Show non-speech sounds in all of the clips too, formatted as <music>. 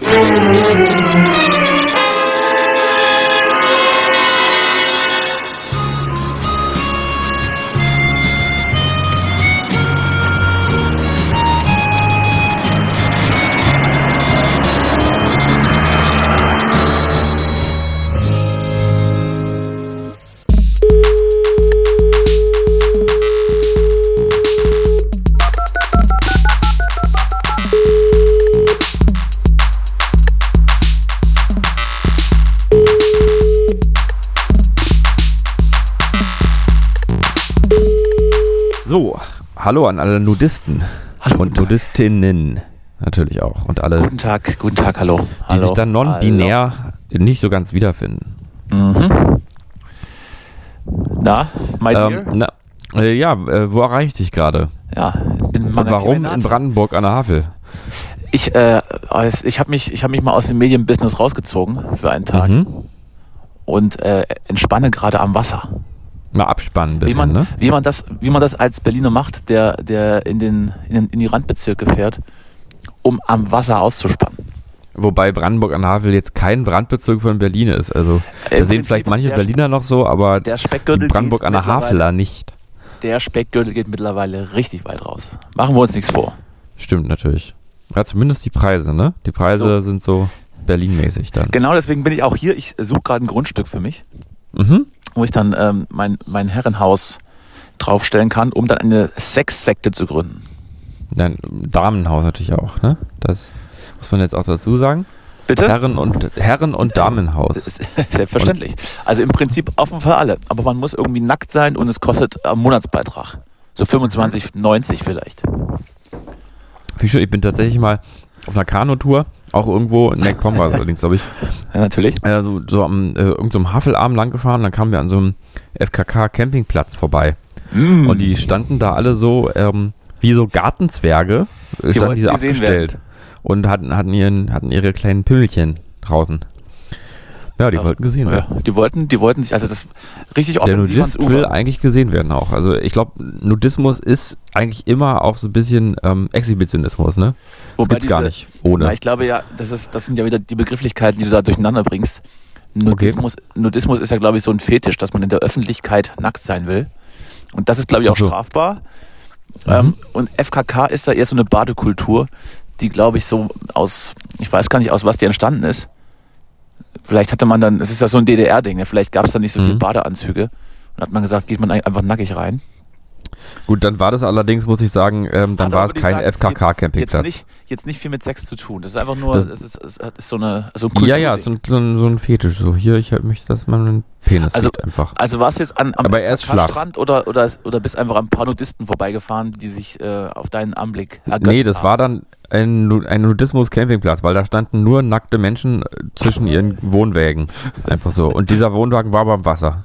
So, hallo an alle Nudisten Hallo, und. Nudistinnen natürlich auch und alle, Guten Tag, guten Tag, hallo. die hallo. sich dann non-binär nicht so ganz wiederfinden. Mhm. Na, my dear? Ähm, na, äh, ja, äh, wo erreiche ich dich gerade? ja, in warum in. Brandenburg an der Havel? Ich, äh, ich habe mich, ich hab mich mal aus dem Medienbusiness rausgezogen für einen Tag Mhm. und äh, entspanne gerade am Wasser. Mal abspannen ein Wie bisschen, man, ne? wie, man das, wie man das als Berliner macht, der, der in, den, in, den, in die Randbezirke fährt, um am Wasser auszuspannen. Wobei Brandenburg an der Havel jetzt kein Brandbezirk von Berlin ist. Also da Im sehen Prinzip vielleicht manche Berliner noch so, aber Der die Brandenburg an der Haveler nicht. Der Speckgürtel geht mittlerweile richtig weit raus. Machen wir uns nichts vor. Stimmt natürlich. Ja, zumindest die Preise, ne? Die Preise So. sind so Berlin-mäßig dann. Genau deswegen bin ich auch hier. Ich suche gerade ein Grundstück für mich. Mhm. Wo ich dann ähm, mein, mein Herrenhaus draufstellen kann, um dann eine Sexsekte zu gründen. Dein Damenhaus natürlich auch, ne? Das muss man jetzt auch dazu sagen. Bitte? Herren- und, Herren- und Damenhaus. <laughs> Selbstverständlich. Also im Prinzip offen für alle. Aber man muss irgendwie nackt sein und es kostet einen Monatsbeitrag. So 25,90 vielleicht. Ich bin tatsächlich mal auf einer Kanutour, auch irgendwo in war es <laughs> allerdings, glaube ich, Ja, natürlich. äh, so, so am äh, irgendeinem Havelarm lang gefahren, dann kamen wir an so einem FKK-Campingplatz vorbei. Mm. Und die standen da alle so, ähm, wie so Gartenzwerge, standen die so gesehen abgestellt. Und hatten, hatten, ihren, hatten ihre kleinen Pimmelchen draußen. Ja, die wollten gesehen ja, werden. die wollten, die wollten sich also das richtig Der offensiv ans Nudist will eigentlich gesehen werden auch. Also ich glaube, Nudismus ist eigentlich immer auch so ein bisschen ähm, Exhibitionismus, ne? Das gibt's gar diese- nicht ohne. Na, ich glaube ja, das, ist, das sind ja wieder die Begrifflichkeiten, die du da durcheinander bringst. Nudismus, Nudismus ist ja, glaube ich, so ein Fetisch, dass man in der Öffentlichkeit nackt sein will. Und das ist, glaube ich, auch so. strafbar. Mhm. Ähm, und FKK ist da eher so eine Badekultur, die, glaube ich, so aus, ich weiß gar nicht, aus was die entstanden ist. Vielleicht hatte man dann, es ist ja so ein DDR-Ding, ne? vielleicht gab es da nicht so viele Mhm. Badeanzüge. Und hat man gesagt, geht man ein- einfach nackig rein. Gut, dann war das allerdings, muss ich sagen, ähm, dann Hat war es kein sagen, jetzt- Jetzt FKK-Campingplatz. nicht, jetzt nicht viel mit Sex zu tun. Das ist einfach nur, Das- das, ist, es ist so, eine, so ein Ja, ja, so ein, so, ein, so ein Fetisch. So hier, ich mich, dass man einen Penis Also- sieht einfach. Also warst du jetzt an, am. Strand oder, oder, oder bist einfach an ein paar Nudisten vorbeigefahren, die sich äh, auf deinen Anblick ergötzt Nee, das haben? war dann ein, ein Nudismus-Campingplatz, weil da standen nur nackte Menschen zwischen ihren <laughs> Wohnwägen. Einfach so. Und dieser Wohnwagen war aber am Wasser.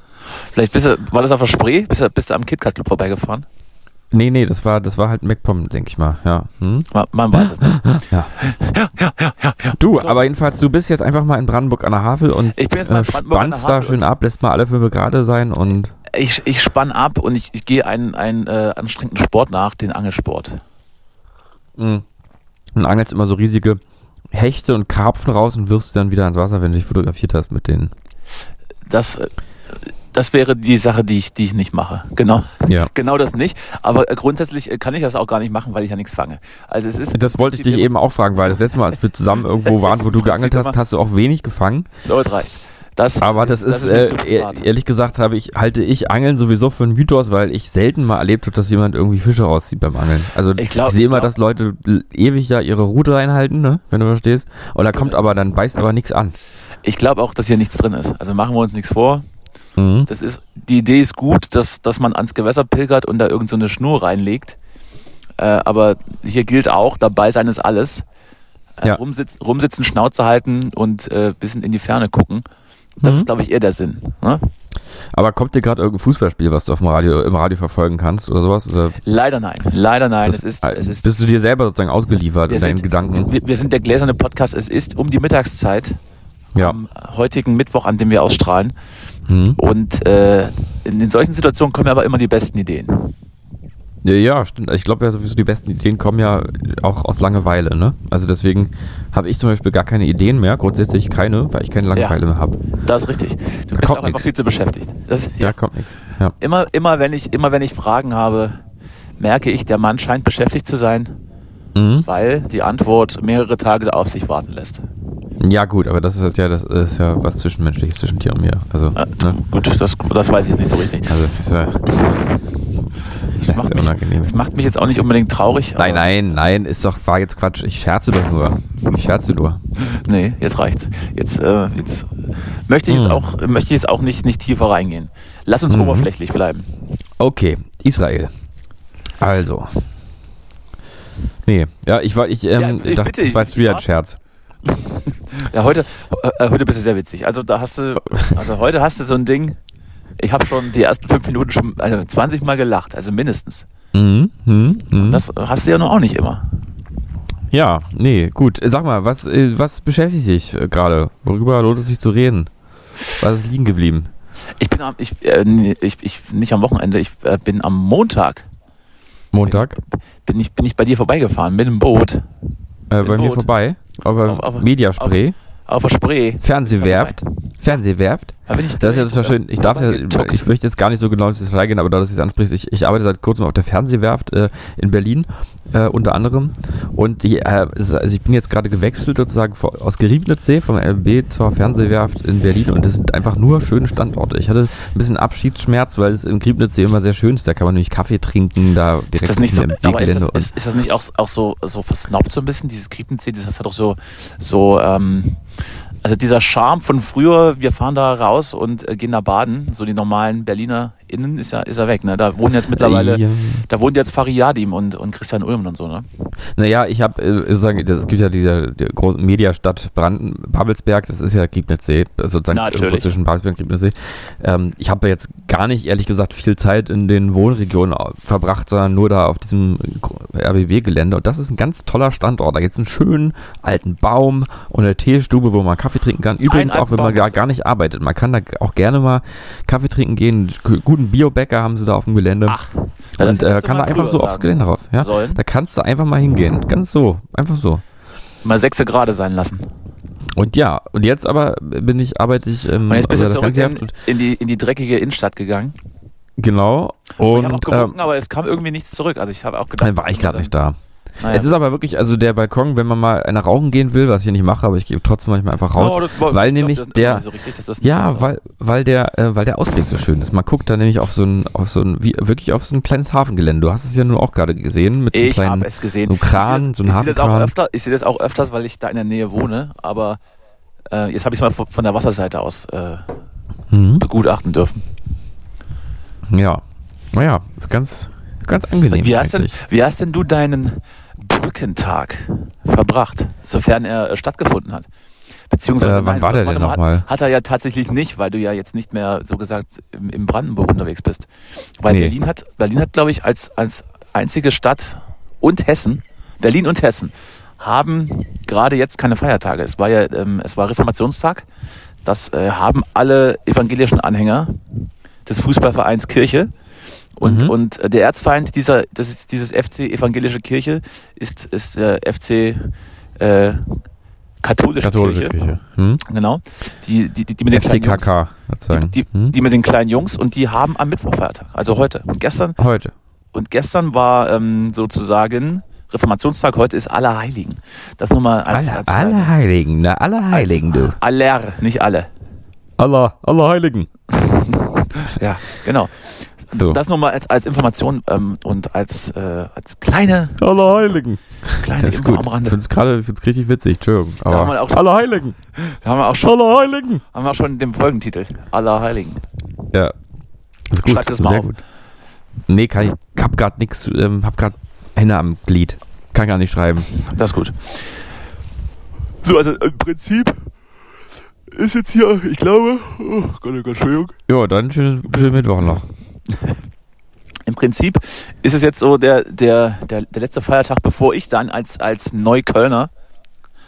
Vielleicht bist du, war das auf der Spree? Bist du, bist du am KitKat Club vorbeigefahren? Nee, nee, das war, das war halt MacPom, denke ich mal. Ja. Hm? Man, weiß es nicht. Ja. ja, ja, ja, ja, ja. Du, So. aber jedenfalls, du bist jetzt einfach mal in Brandenburg an der Havel und Ich bin jetzt mal äh, spannst da schön ab, lässt mal alle fünf gerade sein und Ich, ich spann ab und ich, ich gehe einen, einen äh, anstrengenden Sport nach, den Angelsport. mh, und angelst immer so riesige Hechte und Karpfen raus und wirfst sie dann wieder ins Wasser, wenn du dich fotografiert hast mit denen. Das, äh, das wäre die Sache, die ich, die ich nicht mache. Genau. Ja. <laughs> Genau das nicht. Aber äh, grundsätzlich äh, kann ich das auch gar nicht machen, weil ich ja nichts fange. Also es ist. Das wollte ich dich eben auch fragen, weil das letzte Mal, als wir zusammen <laughs> irgendwo Das waren, ist wo du geangelt hast, immer- hast du auch wenig gefangen. So, jetzt reicht's. Das Aber das ist, mir äh, zu ehr- privat. ehrlich gesagt, habe ich, halte ich Angeln sowieso für einen Mythos, weil ich selten mal erlebt habe, dass jemand irgendwie Fische rauszieht beim Angeln. Also Ich ich, glaub- sehe ich immer, glaub- dass Leute ewig ja ihre Route reinhalten, ne? wenn du verstehst. Und da kommt aber, dann beißt aber nichts an. Ich glaube auch, dass hier nichts drin ist. Also machen wir uns nichts vor. Mhm. Das ist, die Idee ist gut, dass, dass man ans Gewässer pilgert und da irgend so eine Schnur reinlegt. Äh, aber hier gilt auch, dabei sein ist alles. Äh, Ja. rumsitzen, rumsitzen, Schnauze halten und äh, bisschen in die Ferne gucken. Das Mhm. ist, glaube ich, eher der Sinn. Ne? Aber kommt dir gerade irgendein Fußballspiel, was du auf dem Radio, im Radio verfolgen kannst oder sowas? Oder Leider nein. Leider nein. das, es ist, äh, es ist, bist du dir selber sozusagen ausgeliefert in deinen sind- Gedanken? wir, wir sind der gläserne Podcast. Es ist um die Mittagszeit Ja. am heutigen Mittwoch, an dem wir ausstrahlen. Mhm. Und äh, in, in solchen Situationen kommen aber immer die besten Ideen. Ja, ja, stimmt. Ich glaube ja sowieso, die besten Ideen kommen ja auch aus Langeweile, ne? Also deswegen habe ich zum Beispiel gar keine Ideen mehr, grundsätzlich keine, weil ich keine Langeweile mehr habe. Das ist richtig. Du bist kommt auch einfach nix. viel zu beschäftigt. Das, Da kommt nichts. Ja. immer, immer, wenn ich, immer wenn ich Fragen habe, merke ich, der Mann scheint beschäftigt zu sein, Mhm. weil die Antwort mehrere Tage auf sich warten lässt. Ja, gut, aber das ist halt ja, das ist ja was Zwischenmenschliches zwischen dir und mir. Also, Äh, ne? Gut, das, das weiß ich jetzt nicht so richtig. Also, ist ja, Das das macht, mich, unangenehm. das macht mich jetzt auch nicht unbedingt traurig. Nein, nein, nein, ist doch, war jetzt Quatsch. Ich scherze doch nur. Ich scherze nur. Nee, jetzt reicht's. Jetzt, äh, jetzt möchte ich jetzt Hm. auch, möchte ich jetzt auch nicht, nicht tiefer reingehen. Lass uns Mhm. oberflächlich bleiben. Okay, Israel. Also. Nee, ja, ich war, ich, ähm, Ja, ich dachte, bitte, das war jetzt wieder ein Scherz. <laughs> Ja, heute, äh, heute bist du sehr witzig. Also da hast du, also heute hast du so ein Ding. Ich habe schon die ersten fünf Minuten schon also 20 Mal gelacht, also mindestens. Mhm, mhm, mhm. Das hast du ja noch auch nicht immer. Ja, nee, gut. Sag mal, was, äh, was beschäftigt dich äh, gerade? Worüber lohnt es sich zu reden? Was ist liegen geblieben? Ich bin am, ich, äh, ich, ich nicht am Wochenende, ich äh, bin am Montag Montag? bin ich bin ich bei dir vorbeigefahren mit dem Boot Äh, bei mir Boot. vorbei. Aber Auf- auf- Mediaspray. auf der Spree. Fernsehwerft. Fernsehwerft. Da bin ich Das ist ja total schön. Ich darf ja, ich möchte jetzt gar nicht so genau ins Detail gehen, aber da du es ansprichst, ich, ich arbeite seit kurzem auf der Fernsehwerft äh, in Berlin, äh, unter anderem. Und die, äh, also ich bin jetzt gerade gewechselt sozusagen aus Geriebnitzsee vom LB zur Fernsehwerft in Berlin und das sind einfach nur schöne Standorte. Ich hatte ein bisschen Abschiedsschmerz, weil es in Griebnitzsee immer sehr schön ist. Da kann man nämlich Kaffee trinken, da direkt Ist das nicht so, aber ist das, ist, ist das nicht auch, auch so, so versnobbt so ein bisschen, dieses Griebnitzsee, das hat doch so, so, ähm, also dieser Charme von früher, wir fahren da raus und äh, gehen da baden, so die normalen Berliner innen ist ja, ist ja weg, ne? Da wohnen jetzt mittlerweile, Ja. da wohnen jetzt Fariadim und, und Christian Ulm und so, ne? Naja, ich habe, äh, sagen, es gibt ja diese die große Mediastadt Branden, Babelsberg, das ist ja Griebnitzsee, sozusagen irgendwo zwischen Babelsberg und Griebnitzsee. Ähm, ich habe jetzt gar nicht, ehrlich gesagt, viel Zeit in den Wohnregionen verbracht, sondern nur da auf diesem RBW-Gelände. Und das ist ein ganz toller Standort. Da gibt es einen schönen alten Baum und eine Teestube, wo man Kaffee trinken kann. Übrigens alten auch, wenn man Baum gar, nicht arbeitet. Man kann da auch gerne mal Kaffee trinken gehen. G- Guten Biobäcker haben sie da auf dem Gelände. Ach, und äh, kann da einfach so aufs Gelände rauf. Ja? sollen. Da kannst du einfach mal hingehen. Ganz so. Einfach so. Mal sechse Grade sein lassen. Und ja, und jetzt aber bin ich, arbeite ich ähm, Und jetzt bist du zurück in, und, in, die, in die dreckige Innenstadt gegangen. genau. ich habe auch Und gewunken, ähm, aber es kam irgendwie nichts zurück. Also ich habe auch gedacht, dann war ich gerade nicht da. Naja. Es ist aber wirklich, also der Balkon, wenn man mal einer rauchen gehen will, was ich nicht mache, aber ich gehe trotzdem manchmal einfach raus. Oh, das weil ich glaub, nämlich das ist der- so richtig, das Ja, weil, weil der, äh, weil der Ausblick so schön ist. Man guckt da nämlich auf so ein, auf so ein, wie, wirklich auf so ein kleines Hafengelände. Du hast es ja nun auch gerade gesehen mit so einem Ich kleinen, es gesehen. so einem Kran, ich so einem das, ich sehe das auch Hafenkran. öfter, ich sehe das auch öfters, weil ich da in der Nähe wohne, aber äh, jetzt habe ich es mal von von der Wasserseite aus äh, Mhm. begutachten dürfen. Ja, naja, ist ganz, ganz angenehm. Wie hast, denn, wie hast denn du deinen Brückentag verbracht, sofern er äh, stattgefunden hat? Beziehungsweise, Äh, wann war der denn mal, nochmal? Hat, hat er ja tatsächlich nicht, weil du ja jetzt nicht mehr so gesagt im, im Brandenburg unterwegs bist. Weil Nee. Berlin hat, Berlin hat, glaube ich, als, als einzige Stadt und Hessen, Berlin und Hessen, haben gerade jetzt keine Feiertage. Es war ja, ähm, es war Reformationstag. Das äh, haben alle evangelischen Anhänger des Fußballvereins Kirche. Und, Mhm. und der Erzfeind dieser, das ist dieses FC Evangelische Kirche ist, ist der FC äh, Katholische, Katholische Kirche. Kirche. Hm? Genau. Die, die, die, die mit den kleinen Jungs. FCKK. Die, die, Hm? die mit den kleinen Jungs und die haben am Mittwoch Feiertag, also heute. Und gestern, Heute. und gestern war ähm, sozusagen Reformationstag, heute ist Allerheiligen. Das nur mal als, Alle, als alle Heiligen, na, alle Heiligen, du. Aller, nicht alle. Allah, alle Heiligen. <laughs> Ja, genau. So. Das nur mal als, als Information ähm, und als, äh, als kleine, Alle Heiligen. kleine Das ist Info gut. am Ich Rande. finde es gerade find's richtig witzig, Entschuldigung. Aber haben wir auch schon- alle Heiligen. Da haben wir auch schon, Alle Heiligen. haben wir auch schon den Folgentitel. Allerheiligen. Ja. Ist gut. Schreib das mal Sehr auf. gut. Nee, kann ich, hab grad nix, ähm, hab grad Hände am Glied. Kann gar nicht schreiben. Das ist gut. So, also im Prinzip ist jetzt hier, ich glaube, oh Gott, oh Gott, Entschuldigung. Ja, dann schönen, schönen Mittwoch noch. Im Prinzip ist es jetzt so der, der, der, der letzte Feiertag, bevor ich dann als, als Neuköllner,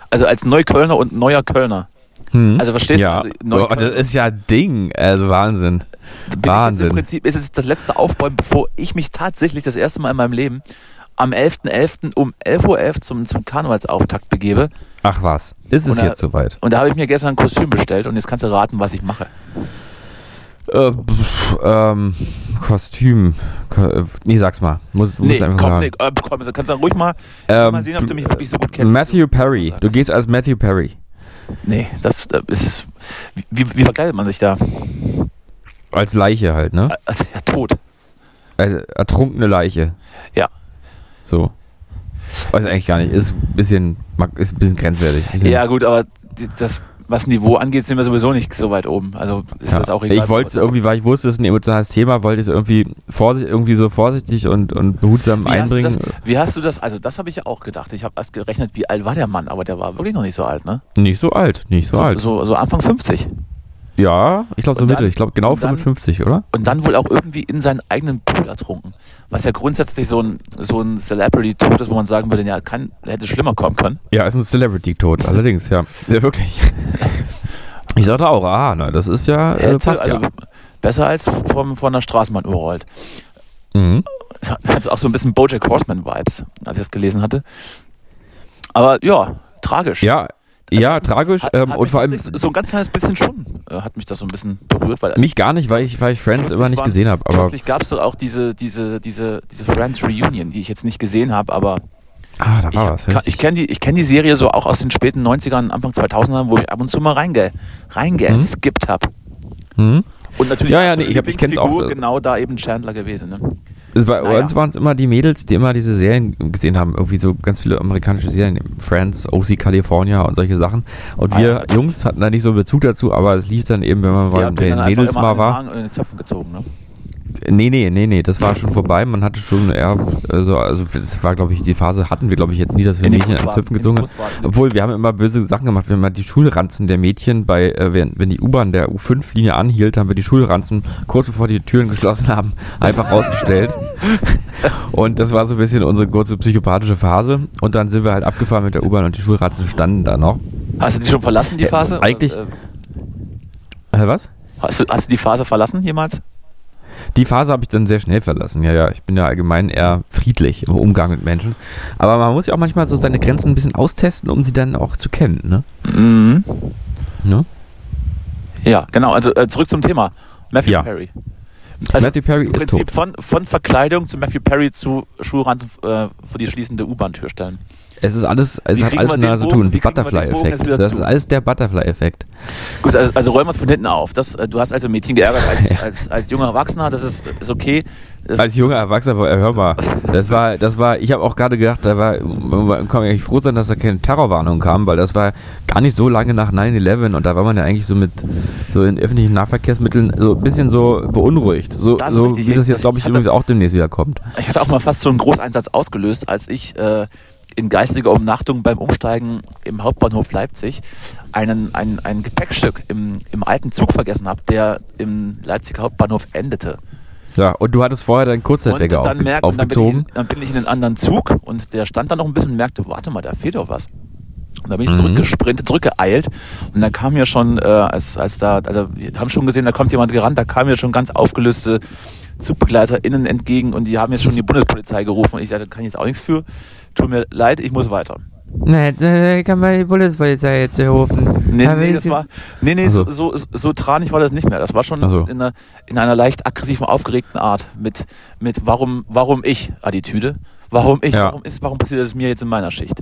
also als Neuköllner und neuer Kölner Hm. Also verstehst ja. du? Also, oh, das ist ja Ding. Also Wahnsinn. bin Wahnsinn. Im Prinzip ist es das letzte Aufbäumen, bevor ich mich tatsächlich das erste Mal in meinem Leben am 11.11. um 11.11 Uhr zum, zum Karnevalsauftakt begebe. Ach was. Ist es äh, jetzt soweit? Und da habe ich mir gestern ein Kostüm bestellt und jetzt kannst du raten, was ich mache. Äh, pff, ähm, Kostüm. Ko äh, nee, sag's mal. Muss, muss Nee, einfach komm, sagen. nee, äh, komm, du kannst dann ruhig mal, Ähm, mal sehen, ob du mich wirklich so gut kennst. Matthew Perry. Du gehst als Matthew Perry. Nee, das, das ist. Wie, wie, wie verkleidet man sich da? Als Leiche halt, ne? Also ja, tot. Äh, ertrunkene Leiche. Ja. So. Weiß eigentlich gar nicht. Ist ein bisschen, ist ein bisschen grenzwertig. Ja, gut, aber die- das, was Niveau angeht, sind wir sowieso nicht so weit oben. Also ist Ja. das auch egal. Ich wollte es irgendwie, weil ich wusste, es ist ein emotionales Thema, wollte ich es irgendwie, vorsicht, irgendwie so vorsichtig und, und behutsam wie hast, einbringen. das, wie hast du das? Also, das habe ich ja auch gedacht. Ich habe erst gerechnet, wie alt war der Mann, aber der war wirklich noch nicht so alt, ne? Nicht so alt, nicht so, alt. So, so Anfang 50. Ja, ich glaube so Mitte. Ich glaube genau und dann- 55, oder? Und dann wohl auch irgendwie in seinen eigenen Pool ertrunken. Was ja grundsätzlich so ein, so ein Celebrity-Tod ist, wo man sagen würde, ja, kann, hätte schlimmer kommen können. Ja, ist ein Celebrity-Tod, allerdings, ja. Ja, wirklich. Ich sagte auch, ah, na, das ist ja, äh, Hätte, passt also ja. besser als vom, von der Straßenbahn überrollt. Mhm. Hat also auch so ein bisschen Bojack Horseman-Vibes, als ich das gelesen hatte. Aber ja, tragisch. Ja, ja, tragisch. Hat, ähm, hat und vor allem so ein ganz kleines bisschen schon, äh, hat mich das so ein bisschen berührt, weil mich gar nicht, weil ich, weil ich Friends immer nicht waren- gesehen habe. Aber Plötzlich gab es doch auch diese, diese, diese, diese Friends Reunion, die ich jetzt nicht gesehen habe, aber ah, da ich, war was. kann- ich kenne die, ich kenn die Serie so auch aus den späten 90ern, Anfang 2000ern, wo ich ab und zu mal reinge, reingeskippt habe. hm? Und natürlich Ja, ja, nee, ich ich kenn's auch. Lieblingsfigur genau da eben Chandler gewesen. Ne? Es war, Naja. Uns waren es immer die Mädels, die immer diese Serien gesehen haben. Irgendwie so ganz viele amerikanische Serien. Friends, OC California und solche Sachen. Und Ah, wir ja. Jungs hatten da nicht so einen Bezug dazu, aber es lief dann eben, wenn man bei den Mädels mal war. und in den Zöpfen gezogen. Ne? Nee, nee, nee, nee, das war schon vorbei. Man hatte schon eher, also, also das war, glaube ich, die Phase hatten wir, glaube ich, jetzt nie, dass wir In den Mädchen an den gezogen haben. Obwohl, wir haben immer böse Sachen gemacht. Wir haben mal die Schulranzen der Mädchen bei, äh, wenn, wenn die U-Bahn der U5-Linie anhielt, haben wir die Schulranzen kurz bevor die Türen geschlossen haben, einfach rausgestellt. <laughs> Und das war so ein bisschen unsere kurze psychopathische Phase. Und dann sind wir halt abgefahren mit der U-Bahn und die Schulranzen standen da noch. Hast du die schon verlassen, die Äh, Phase? eigentlich- Oder, äh, Äh, was? hast, du, hast du die Phase verlassen jemals? Die Phase habe ich dann sehr schnell verlassen. Ja, ja, ich bin ja allgemein eher friedlich im Umgang mit Menschen. Aber man muss ja auch manchmal so seine Grenzen ein bisschen austesten, um sie dann auch zu kennen, ne? Mhm. ne? Ja, genau. Also äh, zurück zum Thema. Matthew Ja. Perry. Also Matthew Perry im ist Prinzip tot. von, von Verkleidung zu Matthew Perry zu Schulranzen äh, vor die schließende U-Bahn-Tür stellen. Es ist alles, es Wie hat alles miteinander zu tun. Wie Butterfly-Effekt. Das ist alles der Butterfly-Effekt. Gut, also, also räumen wir es von hinten auf. Das, äh, du hast also Mädchen geärgert als, <laughs> als, als junger Erwachsener, das ist, ist okay. Das, Als junger Erwachsener, äh, hör mal, das war, das war, ich habe auch gerade gedacht, da war, man kann eigentlich froh sein, dass da keine Terrorwarnung kam, weil das war gar nicht so lange nach 9-11 und da war man ja eigentlich so mit, so in öffentlichen Nahverkehrsmitteln so ein bisschen so beunruhigt. So, so richtig. wie das Das- jetzt, glaube ich, ich hatte- übrigens auch demnächst wieder kommt. ich hatte auch mal fast so einen Großeinsatz ausgelöst, als ich äh, in geistiger Umnachtung beim Umsteigen im Hauptbahnhof Leipzig einen, ein, ein Gepäckstück im, im alten Zug vergessen habe, der im Leipziger Hauptbahnhof endete. Ja, und du hattest vorher deinen Kurzzeitwecker aufge merkt, und dann, bin aufgezogen. ich, dann bin ich in den anderen Zug und der stand dann noch ein bisschen und merkte, warte mal, da fehlt doch was. Und dann bin ich Mhm. zurückgesprintet, zurückgeeilt und dann kam mir schon, äh, als, als da, also wir haben schon gesehen, da kommt jemand gerannt, da kamen mir schon ganz aufgelöste ZugbegleiterInnen entgegen und die haben jetzt schon die Bundespolizei gerufen und ich sagte, da kann ich jetzt auch nichts für. Tut mir leid, ich muss weiter. Nee, nee, kann man die Bundespolizei jetzt rufen. Nee, nee, das war, nee, nee, Also. so, so, so tranig war das nicht mehr. Das war schon Ach so. in, einer, in einer leicht aggressiven, aufgeregten Art mit, mit warum, warum ich Attitüde. Warum ich? Ja. Warum ist, warum passiert das mir jetzt in meiner Schicht?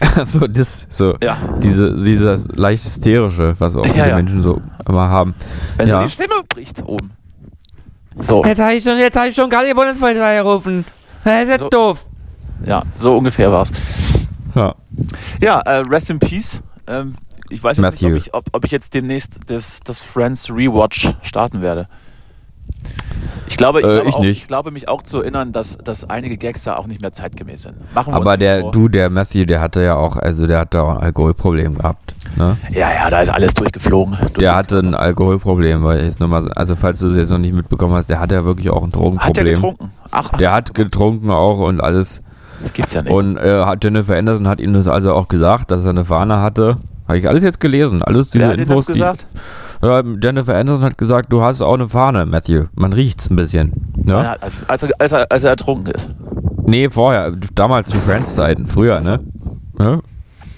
<laughs> so, das, so, Ja. diese, dieses leicht hysterische, was auch Ja, viele ja. Menschen so immer haben. Wenn Ja. so die Stimme bricht oben. So, Jetzt habe ich schon, jetzt habe ich schon gerade die Bundespolizei gerufen. Das ist jetzt So. doof. Ja, so ungefähr war's. Ja. Ja, äh, Rest in Peace. Ähm, ich weiß jetzt Matthew. nicht, ob ich, ob, ob ich jetzt demnächst das, das Friends Rewatch starten werde. Ich glaube, ich, Äh, glaube ich auch, nicht. ich glaube mich auch zu erinnern, dass, dass einige Gags da auch nicht mehr zeitgemäß sind. Aber der, vor. du, der Matthew, der hatte ja auch, also der hat da auch ein Alkoholproblem gehabt. Ne? Ja, ja, da ist alles durchgeflogen. Der hatte ein Alkoholproblem, weil jetzt nochmal, so- also falls du es jetzt noch nicht mitbekommen hast, der hatte ja wirklich auch ein Hat er Drogenproblem. getrunken? Ach, ach Der hat getrunken auch und alles. Das gibt's ja nicht. Und äh, Jennifer Anderson hat ihm das also auch gesagt, dass er eine Fahne hatte Habe ich alles jetzt gelesen. Alles diese Wer hat Infos. das gesagt? Die, ja, Jennifer Anderson hat gesagt, du hast auch eine Fahne, Matthew. Man riecht's ein bisschen. Ja? Ja, als, als, er, als, er, als er ertrunken ist. Nee, vorher. Damals zu Friends-Zeiten. Früher, ne? Ja?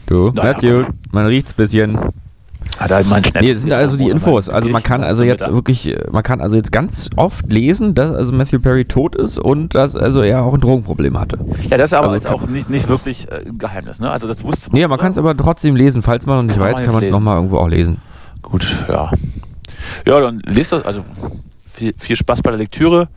Du, Naja. Matthew, man riecht's ein bisschen. Hat er meinen Schnell. Das sind also die Infos. Also man kann also jetzt wirklich, man kann also jetzt ganz oft lesen, dass also Matthew Perry tot ist und dass also er auch ein Drogenproblem hatte. Ja, das ist aber also jetzt auch nicht, nicht wirklich äh, ein Geheimnis, ne? Also das wusste man. Nee, man kann es aber trotzdem lesen. Falls man noch nicht Kann man weiß, jetzt kann man es nochmal irgendwo auch lesen. Gut, ja. Ja, dann lest das, also viel, viel Spaß bei der Lektüre.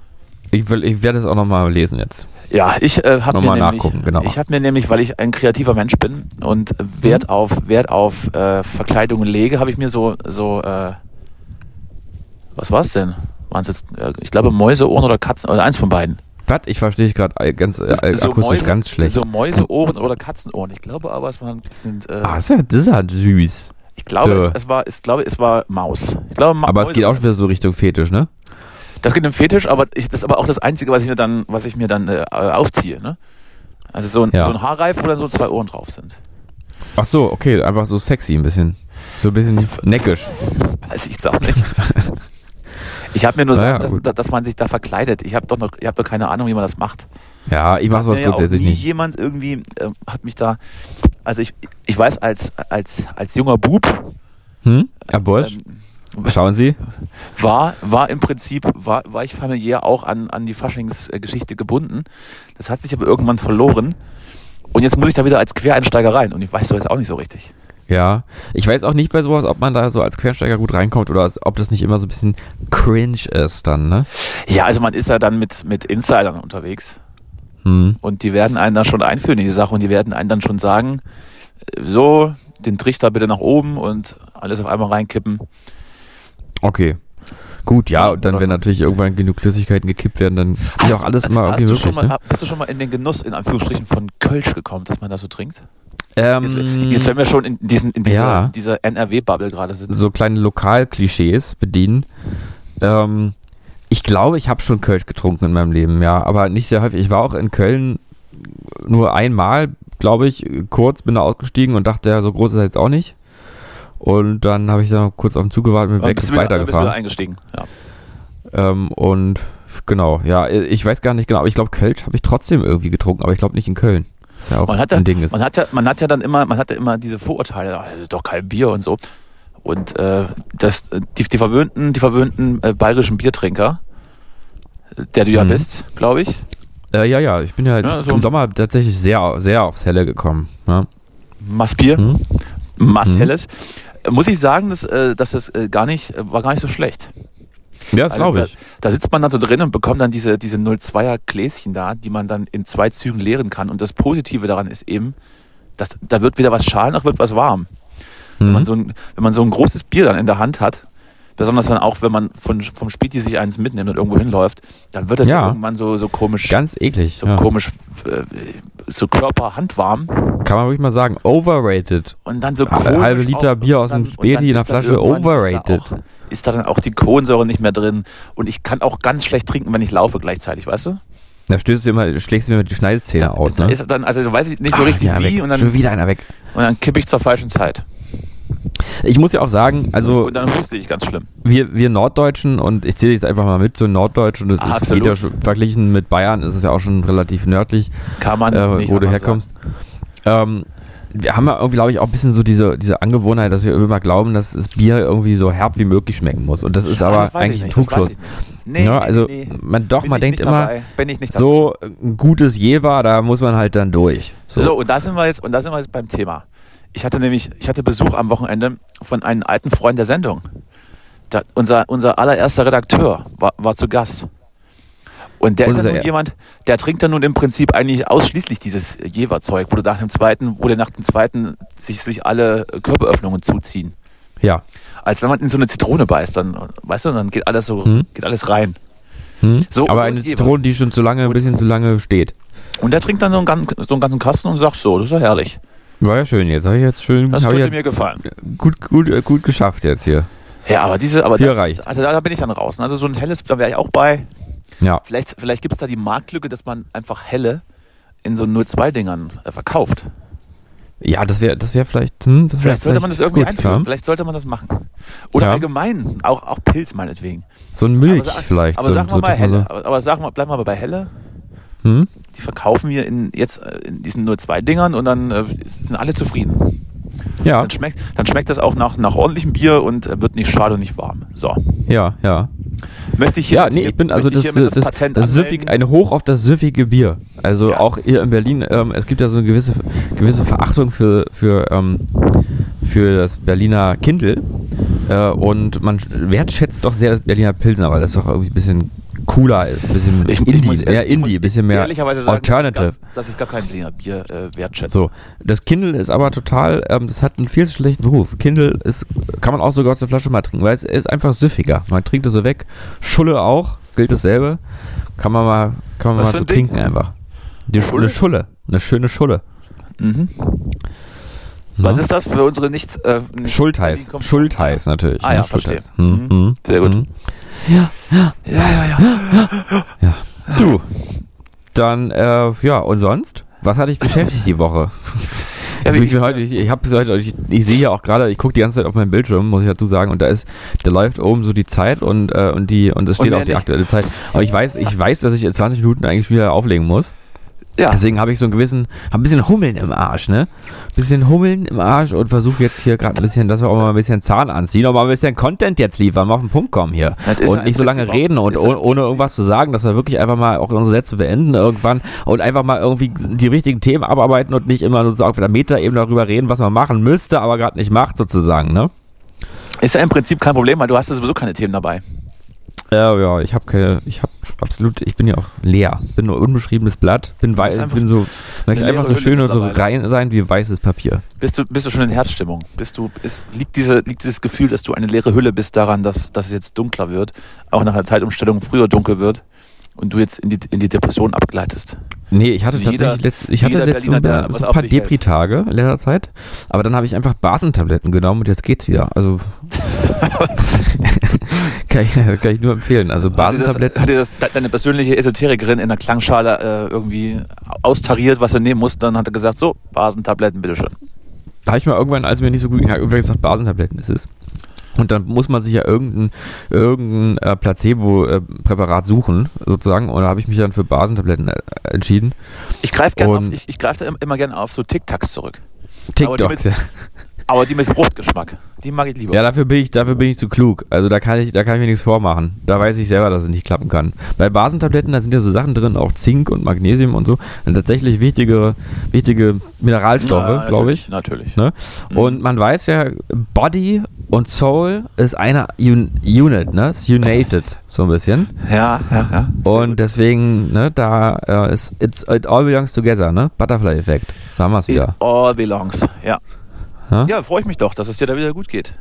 Ich, will, ich werde es auch nochmal lesen jetzt. Ja, ich äh, habe mir nämlich, genau. ich habe mir nämlich, weil ich ein kreativer Mensch bin und Mhm. Wert auf Wert auf äh, Verkleidungen lege, habe ich mir so so äh, was war's denn? Waren es jetzt, äh, ich glaube Mäuseohren oder Katzen oder eins von beiden. Was? Ich verstehe dich gerade äh, ganz äh, So akustisch Mäuse- ganz schlecht. So Mäuseohren oder Katzenohren. Ich glaube aber, es waren sind, äh, ah, das ist ja, das ist ja süß. ich glaube, es, es war, ich glaube, es war Maus. Glaube, Ma Aber es Mäuse- geht auch schon wieder so Richtung Fetisch, ne? Das geht im Fetisch, aber ich, das ist aber auch das Einzige, was ich mir dann, was ich mir dann äh, aufziehe. Ne? Also so ein, Ja. so ein Haarreif, wo dann so zwei Ohren drauf sind. Ach so, okay, einfach so sexy ein bisschen. So ein bisschen neckisch. Weiß ich jetzt auch nicht. Ich habe mir nur Na ja, sagen, dass, dass man sich da verkleidet. Ich habe doch noch, ich habe doch keine Ahnung, wie man das macht. Ja, ich mach sowas ja grundsätzlich nie nicht. jemand irgendwie äh, hat mich da. Also ich, ich weiß als als als junger Bub Hm? Herr Bursch, ähm, schauen Sie. war war im Prinzip war war ich familiär auch an an die Faschingsgeschichte gebunden. Das hat sich aber irgendwann verloren. Und jetzt muss ich da wieder als Quereinsteiger rein. Und ich weiß so jetzt auch nicht so richtig. Ja, ich weiß auch nicht bei sowas, ob man da so als Quersteiger gut reinkommt oder ob das nicht immer so ein bisschen cringe ist dann, ne? Ja, also man ist ja dann mit, mit Insidern unterwegs Hm. und die werden einen da schon einführen in die Sache und die werden einen dann schon sagen, äh, so, den Trichter bitte nach oben und alles auf einmal reinkippen. Okay. Gut, ja, und dann, wenn natürlich irgendwann genug Flüssigkeiten gekippt werden, dann ist ja auch alles immer hast, irgendwie du schon möglich, mal, ne? hast du schon mal in den Genuss, in Anführungsstrichen, von Kölsch gekommen, dass man da so trinkt? Ähm, Jetzt, jetzt wenn wir schon in, diesen, in dieser, Ja. dieser NRW-Bubble gerade sind. so kleine Lokalklischees bedienen. Ähm, ich glaube, ich habe schon Kölsch getrunken in meinem Leben, ja, aber nicht sehr häufig. Ich war auch in Köln nur einmal, glaube ich, kurz, bin da ausgestiegen und dachte, ja, so groß ist er jetzt auch nicht. Und dann habe ich da kurz auf den Zug gewartet und Dann weg bist und wieder, dann bist weitergefahren. eingestiegen. Ja. Ähm, und genau, ja, ich weiß gar nicht genau, aber ich glaube, Kölsch habe ich trotzdem irgendwie getrunken, aber ich glaube nicht in Köln. Das ja auch Man hat, ja, ein Ding ist. man, hat ja, man hat ja dann immer, man hat ja immer diese Vorurteile, doch kein Bier und so. Und äh, das, die, die verwöhnten, die verwöhnten äh, bayerischen Biertrinker, der du ja Mhm. bist, glaube ich. Äh, ja, ja, ich bin ja, Ja, so- im Sommer tatsächlich sehr, sehr aufs Helle gekommen. Ja. Massbier, Hm? Mass Mhm. Muss ich sagen, dass, äh, dass das äh, gar nicht, äh, war gar nicht so schlecht. Ja, das Also glaube da, ich. da sitzt man dann so drin und bekommt dann diese, diese 02er Gläschen da, die man dann in zwei Zügen leeren kann. Und das Positive daran ist eben, dass da wird wieder was schalen, auch wird was warm. Wenn, man Mhm. so ein, wenn man so ein großes Bier dann in der Hand hat, besonders dann auch, wenn man von, vom Späti sich eins mitnimmt und irgendwo hinläuft, dann wird das ja. Irgendwann so, so komisch, Ganz eklig. so ja. komisch, äh, so körperhandwarm Kann man wirklich mal sagen, overrated. und dann so komisch halbe Liter Bier aus dem Späti in der Flasche, irgendwann ist da overrated. Auch, ist da dann auch die Kohlensäure nicht mehr drin und ich kann auch ganz schlecht trinken, wenn ich laufe gleichzeitig, weißt du? Da stößt du immer, schlägst du immer die Schneidezähne aus, Da ne? ist dann, also weiß ich nicht so Ah, richtig wie weg. und dann, Schon wieder einer weg. und dann kippe ich zur falschen Zeit. Ich muss ja auch sagen, also und dann wusste ich ganz schlimm. wir, wir Norddeutschen, und ich zähle jetzt einfach mal mit zu Norddeutsch, und es Ah, ist, absolut. ja schon, verglichen mit Bayern ist es ja auch schon relativ nördlich, Kann man äh, nicht wo du herkommst. Ähm, wir haben ja irgendwie, glaube ich, auch ein bisschen so diese, diese Angewohnheit, dass wir immer glauben, dass das Bier irgendwie so herb wie möglich schmecken muss. Und das ist aber Ah, das weiß ich eigentlich ein das Trugschluss. Nee, ja, nee, also nee, man doch, man denkt immer, so ein gutes Jever, da muss man halt dann durch. So. so, und da sind wir jetzt, und da sind wir jetzt beim Thema. Ich hatte nämlich, ich hatte Besuch am Wochenende von einem alten Freund der Sendung. Da, unser, unser allererster Redakteur war, war zu Gast. Und der ist ja Unser nun jemand, der trinkt dann nun im Prinzip eigentlich ausschließlich dieses Jever-Zeug, wo du nach dem zweiten, wo dir nach dem zweiten sich, sich alle Körperöffnungen zuziehen. Ja. Als wenn man in so eine Zitrone beißt, dann, weißt du, dann geht alles so, Hm. geht alles rein. Hm? So- aber so eine. Zitrone, die schon zu lange, ein bisschen zu lange steht. Und der trinkt dann so einen, ganzen, so einen ganzen Kasten und sagt so, das ist ja herrlich. War ja schön jetzt. Habe ich jetzt schön Das könnte mir gefallen. gut, gut, äh, gut geschafft jetzt hier. Ja, aber diese, aber Viel das, reicht. also da, bin ich dann raus. Also so ein helles, da wäre ich auch bei. Ja. Vielleicht, vielleicht gibt es da die Marktlücke, dass man einfach helle in so 02-Dingern äh, verkauft. Ja, das wäre das wär vielleicht. Hm, das wär Vielleicht sollte man das irgendwie gut, einführen. ja. Vielleicht sollte man das machen. Oder Ja. allgemein, auch, auch Pilz meinetwegen. So ein Milch aber vielleicht. Aber so, sagen so, wir mal dass man Helle. Aber, aber sagen wir, bleiben wir aber bei Helle. So, hm? Die verkaufen wir in, jetzt äh, in diesen nur zwei Dingern und dann äh, sind alle zufrieden. Ja, Dann schmeckt, dann schmeckt das auch nach, nach ordentlichem Bier und äh, wird nicht schade und nicht warm. So. ja, ja. Möchte ich hier Ja, nee, ich bin also das, das, das, Patent das süffig, eine Hoch auf das süffige Bier. Also Ja. auch hier in Berlin, ähm, es gibt ja so eine gewisse, gewisse Verachtung für, für, ähm, für das Berliner Kindle. Äh, und man wertschätzt doch sehr das Berliner Pilsner, weil das doch irgendwie ein bisschen cooler ist, ein bisschen Ich, Indie, ich muss, mehr Indie, ein bisschen mehr sagen, Alternative. Dass ich, gar, dass ich gar kein Berliner Bier äh, wertschätze. So, das Kindle ist aber total, ähm, das hat einen viel zu schlechten Ruf. Kindle ist, kann man auch sogar aus der Flasche mal trinken, weil es ist einfach süffiger. Man trinkt es so weg. Schulle auch, gilt dasselbe. Kann man mal, kann man Was mal so ein trinken einfach. Die? Schulle? Eine Schulle, eine schöne Schulle. Mhm. Ne? Was ist das für unsere nicht... Äh, Schultheiß, Schultheiß natürlich. Ah ne? ja, Schultheiß. verstehe. Hm, hm, Sehr gut. hm. Ja, ja, ja. Du, dann, äh, ja, und sonst? Was hat dich beschäftigt die Woche? Ja, ich, ich- heute, ich, ich, heute, ich, ich sehe ja auch gerade, ich gucke die ganze Zeit auf meinen Bildschirm, muss ich dazu sagen, und da ist, da läuft oben so die Zeit und, äh, und die und es Und steht mehr auch die aktuelle Zeit. Aber ich weiß, ich weiß, dass ich in 20 Minuten eigentlich wieder auflegen muss. Ja. Deswegen habe ich so einen gewissen, habe ein bisschen Hummeln im Arsch, ne? Bisschen Hummeln im Arsch und versuche jetzt hier gerade ein bisschen, dass wir auch mal ein bisschen Zahn anziehen, aber mal ein bisschen Content jetzt liefern, mal auf den Punkt kommen hier. Und ja nicht so lange reden und im ohne, ohne irgendwas zu sagen, dass wir wirklich einfach mal auch unsere Sätze beenden irgendwann und einfach mal irgendwie die richtigen Themen abarbeiten und nicht immer nur so auf der Meta-Ebene darüber reden, was man machen müsste, aber gerade nicht macht, sozusagen, ne? Ist ja im Prinzip kein Problem, weil du hast ja sowieso keine Themen dabei. Ja, ja, ich habe keine, ich habe absolut, ich bin ja auch leer, bin nur unbeschriebenes Blatt, bin weiß, einfach bin so, möchte einfach so schön und so rein sein wie weißes Papier. Bist du, bist du schon in Herbststimmung? Bist du, ist, liegt, diese, liegt dieses Gefühl, dass du eine leere Hülle bist, daran, dass, dass es jetzt dunkler wird, auch nach einer Zeitumstellung früher dunkel wird und du jetzt in die, in die Depression abgleitest? Nee, ich hatte Jeder- tatsächlich letzt, ich hatte jeder letzt so der so ein paar. Depri-Tage in letzter Zeit, aber dann habe ich einfach Basentabletten genommen und jetzt geht's wieder. Also <laughs> kann, ich, kann ich nur empfehlen. Also das, Basentabletten. hat dir das de- deine persönliche Esoterikerin in der Klangschale äh, irgendwie austariert, was er nehmen muss? Dann hat er gesagt, so, Basentabletten, bitteschön. Da habe ich mal irgendwann, als mir nicht so gut ging, hat irgendwer gesagt, Basentabletten ist es. Und dann muss man sich ja irgendein, irgendein äh, Placebo-Präparat suchen, sozusagen. Und da habe ich mich dann für Basentabletten äh, entschieden. Ich greife ich, ich greif da immer gerne auf so Tic-Tacs zurück. TikToks, mit- ja. Aber die mit Fruchtgeschmack, die mag ich lieber. Ja, dafür bin ich, dafür bin ich zu klug. Also da kann ich, da kann ich mir nichts vormachen. Da weiß ich selber, dass es nicht klappen kann. Bei Basentabletten, da sind ja so Sachen drin, auch Zink und Magnesium und so. Und tatsächlich wichtige, wichtige Mineralstoffe, glaube ich. Natürlich. Ne? Mhm. Und man weiß ja, Body und Soul ist eine Un Unit, ne? Ist united, so ein bisschen. Ja, ja, ja. Und gut. deswegen, ne, da äh, ist it all belongs together, ne? Butterfly-Effekt. Da haben wir es It wieder. all belongs. Ja. Ja? Ja, freue ich mich doch, dass es dir da wieder gut geht.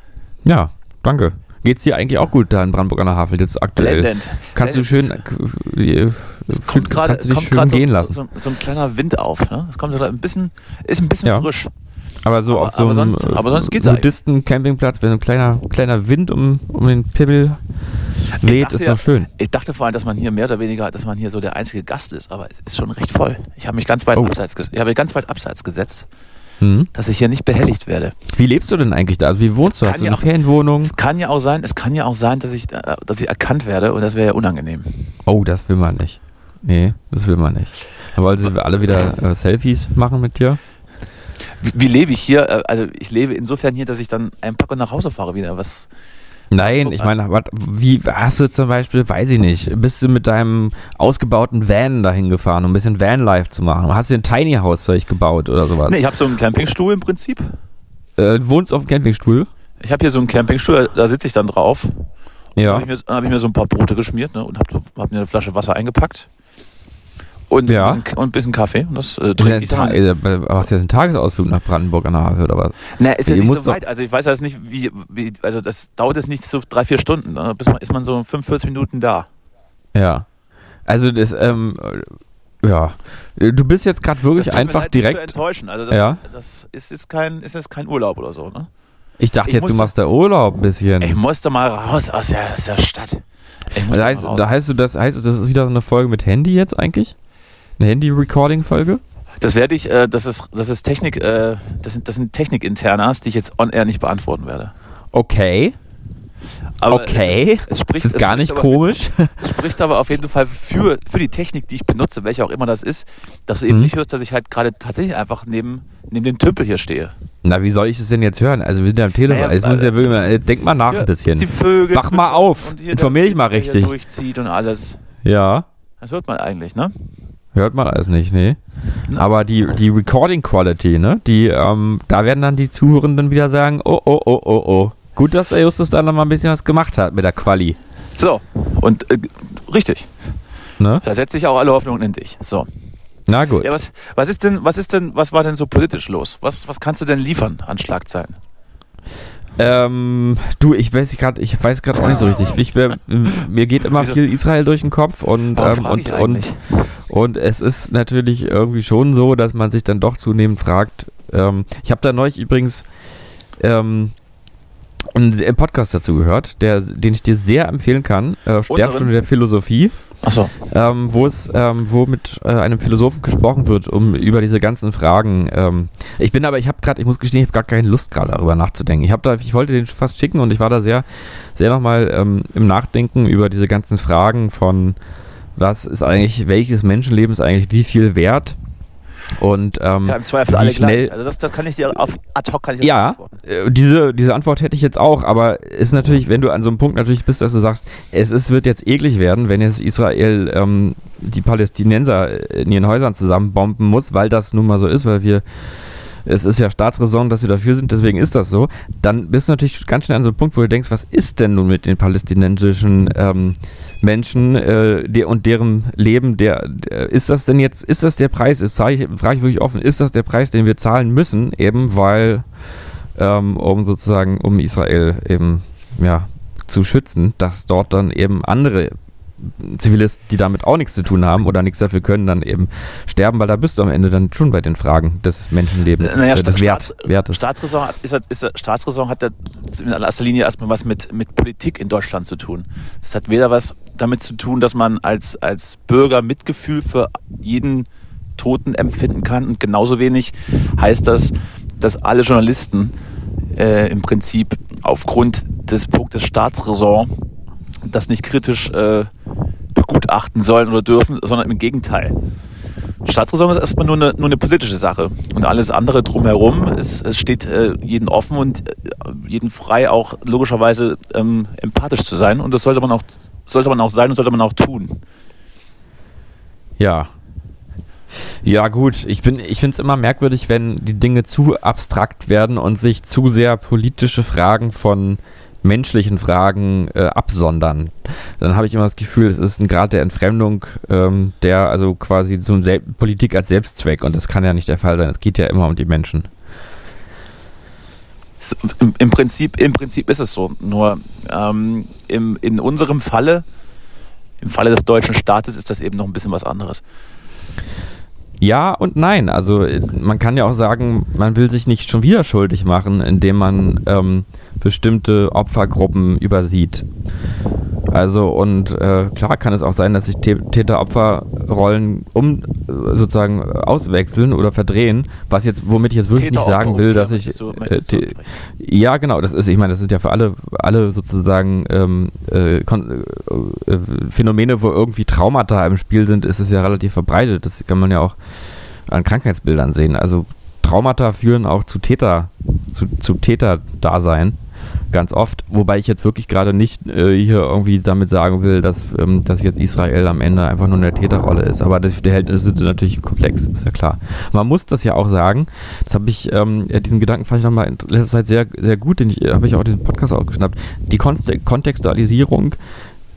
ja, danke. Geht's dir eigentlich auch gut da in Brandenburg an der Havel jetzt aktuell? Blendend. Kannst du Es schön, ist- äh, Es kommt gerade kannst du dich kommt schön grad so, gehen so, lassen. so, so ein kleiner Wind auf. Ne? Es kommt so ein bisschen, ist ein bisschen Ja. frisch. aber so aber- auf so aber einem sonst- äh, aber sonst geht's Nudisten-Campingplatz, wenn ein kleiner, kleiner Wind um, um den Pibbel weht, dachte ist ja- doch schön. Ich dachte vor allem, dass man hier mehr oder weniger, dass man hier so der einzige Gast ist, aber es ist schon recht voll. Ich habe mich ganz weit Oh. abseits, ich habe mich ganz weit abseits gesetzt, Mhm. dass ich hier nicht behelligt werde. Wie lebst du denn eigentlich da? Also wie wohnst du? Hast du ja eine auch- Ferienwohnung? Es kann ja auch sein, es kann ja auch sein, dass ich, dass ich erkannt werde und das wäre ja unangenehm. Oh, das will man nicht. Nee, das will man nicht. Aber also wir alle wieder äh, Selfies machen mit dir? Wie, wie lebe ich hier? Äh, Also ich lebe insofern hier, dass ich dann einpacke und nach Hause fahre wieder. Was? Nein, ich meine, wie hast du zum Beispiel, weiß ich nicht, bist du mit deinem ausgebauten Van dahin gefahren, um ein bisschen Vanlife zu machen? Hast du ein Tiny House vielleicht gebaut oder sowas? Nee, ich habe so einen Campingstuhl im Prinzip. Äh, du wohnst auf dem Campingstuhl? Ich habe hier so einen Campingstuhl, da sitze ich dann drauf. Ja. Habe ich, mir- hab ich mir so ein paar Brote geschmiert ne, und habe so, hab mir eine Flasche Wasser eingepackt. Und, Ja. ein, bisschen, und ein bisschen Kaffee. Und das äh, Du trinke ich dann. äh, hast du jetzt einen Tagesausflug nach Brandenburg an der Havel oder was? Na, ist ja Ihr nicht so weit. Also ich weiß jetzt nicht, wie, wie also das dauert jetzt nicht so drei, vier Stunden. Ne? Bis man, ist man so 45 Minuten da. Ja. Also das, ähm, äh, ja. Du bist jetzt gerade wirklich Das tut mir einfach leid, dich zu direkt. enttäuschen. Also das, Ja. das ist, ist, kein, ist jetzt kein Urlaub oder so. Ne? Ich dachte Ich jetzt, du muss- machst da Urlaub ein bisschen. Ich musste mal raus aus der, aus der Stadt. Musste Da heißt, da heißt du, das heißt, das ist wieder so eine Folge mit Handy jetzt eigentlich? Eine Handy-Recording-Folge? Das werde ich, äh, das ist, das ist Technik, äh, das sind, das sind Technikinternas, die ich jetzt on air nicht beantworten werde. Okay. Aber okay. Es, es spricht, das ist gar nicht komisch. Es spricht aber auf jeden Fall für, für die Technik, die ich benutze, welche auch immer das ist, dass du eben Mhm. nicht hörst, dass ich halt gerade tatsächlich einfach neben, neben dem Tümpel hier stehe. Na, wie soll ich das denn jetzt hören? Also wir sind ja am Telefon. Naja, ich ja äh, wirklich mal, äh, denk mal nach Ja, ein bisschen. Die Vögel. Wach mal auf. Informier dich mal richtig. durchzieht und alles. Ja. Das hört man eigentlich, ne? Hört man alles nicht, nee. Aber die, die Recording Quality, ne, die, ähm, da werden dann die Zuhörenden wieder sagen, oh, oh, oh, oh, oh. Gut, dass der Justus da noch mal ein bisschen was gemacht hat mit der Quali. So, und äh, richtig. Ne? Da setze ich auch alle Hoffnungen in dich. So. Na gut. Ja, was, was ist denn, was ist denn, was war denn so politisch los? Was, was kannst du denn liefern an Schlagzeilen? Ähm, du, ich weiß gerade, ich weiß gerade auch nicht so richtig. Ich, mir, mir geht immer Wieso? viel Israel durch den Kopf und, ähm, und, und? Und es ist natürlich irgendwie schon so, dass man sich dann doch zunehmend fragt. Ähm, ich habe da neulich übrigens ähm, einen Podcast dazu gehört, der, den ich dir sehr empfehlen kann. Äh, Sterbstunde der Philosophie. Achso. ähm, wo es, ähm, wo mit äh, einem Philosophen gesprochen wird, um über diese ganzen Fragen. Ähm, ich bin aber, ich habe gerade, ich muss gestehen, ich habe gar keine Lust gerade darüber nachzudenken. Ich habe da, ich wollte den fast schicken und ich war da sehr, sehr nochmal ähm, im Nachdenken über diese ganzen Fragen von, was ist eigentlich, welches Menschenleben ist eigentlich wie viel wert? Und ähm, Ja, im Zweifel alle schnell, gleich. Also das, das kann ich dir auf ad hoc kann ich ja, beantworten. äh, diese, diese Antwort hätte ich jetzt auch, aber ist natürlich, wenn du an so einem Punkt natürlich bist, dass du sagst, es ist, wird jetzt eklig werden, wenn jetzt Israel ähm, die Palästinenser in ihren Häusern zusammenbomben muss, weil das nun mal so ist, weil wir, es ist ja Staatsräson, dass wir dafür sind, deswegen ist das so, dann bist du natürlich ganz schnell an so einem Punkt, wo du denkst, was ist denn nun mit den palästinensischen ähm, Menschen äh, der, und deren Leben, der, der, ist das denn jetzt, ist das der Preis, ist, frage ich, frage ich wirklich offen, ist das der Preis, den wir zahlen müssen, eben weil, ähm, um sozusagen, um Israel eben, ja, zu schützen, dass dort dann eben andere Zivilisten, die damit auch nichts zu tun haben oder nichts dafür können, dann eben sterben, weil da bist du am Ende dann schon bei den Fragen des Menschenlebens, Naja, äh, des Wert, Wertes. Staatsräson hat, ist, ist, Staatsräson hat ja in erster Linie erstmal was mit, mit Politik in Deutschland zu tun. Das hat weder was damit zu tun, dass man als, als Bürger Mitgefühl für jeden Toten empfinden kann und genauso wenig heißt das, dass alle Journalisten äh, im Prinzip aufgrund des Punktes Staatsräson das nicht kritisch äh, begutachten sollen oder dürfen, sondern im Gegenteil. Staatsräson ist erstmal nur eine, nur eine politische Sache. Und alles andere drumherum, ist, es steht äh, jeden offen und äh, jeden frei, auch logischerweise ähm, empathisch zu sein. Und das sollte man auch, sollte man auch sein und sollte man auch tun. Ja. Ja, gut. Ich, ich finde es immer merkwürdig, wenn die Dinge zu abstrakt werden und sich zu sehr politische Fragen von menschlichen Fragen äh, absondern. Dann habe ich immer das Gefühl, es ist ein Grad der Entfremdung, ähm, der also quasi zum Sel Politik als Selbstzweck und das kann ja nicht der Fall sein. Es geht ja immer um die Menschen. Im, im, Prinzip, Im Prinzip ist es so. Nur ähm, im, in unserem Falle, im Falle des deutschen Staates, ist das eben noch ein bisschen was anderes. Ja und nein. Also äh, man kann ja auch sagen, man will sich nicht schon wieder schuldig machen, indem man ähm, bestimmte Opfergruppen übersieht. Also und äh, klar kann es auch sein, dass sich Tä- Täter-Opfer-Rollen um äh, sozusagen auswechseln oder verdrehen, was jetzt, womit ich jetzt wirklich nicht sagen will, dass ich äh, ansprechen? ja, genau, das ist, ich meine, das sind ja für alle, alle sozusagen ähm, äh, äh, Phänomene, wo irgendwie Traumata im Spiel sind, ist es ja relativ verbreitet. Das kann man ja auch an Krankheitsbildern sehen. Also Traumata führen auch zu Täter, zu, zu Täterdasein ganz oft, wobei ich jetzt wirklich gerade nicht äh, hier irgendwie damit sagen will, dass, ähm, dass jetzt Israel am Ende einfach nur eine Täterrolle ist. Aber die Verhältnisse sind natürlich komplex, ist ja klar. Man muss das ja auch sagen, das habe ich, ähm, diesen Gedanken fand ich nochmal in letzter Zeit sehr, sehr gut, den ich, habe ich auch den Podcast aufgeschnappt. Die Konste Kontextualisierung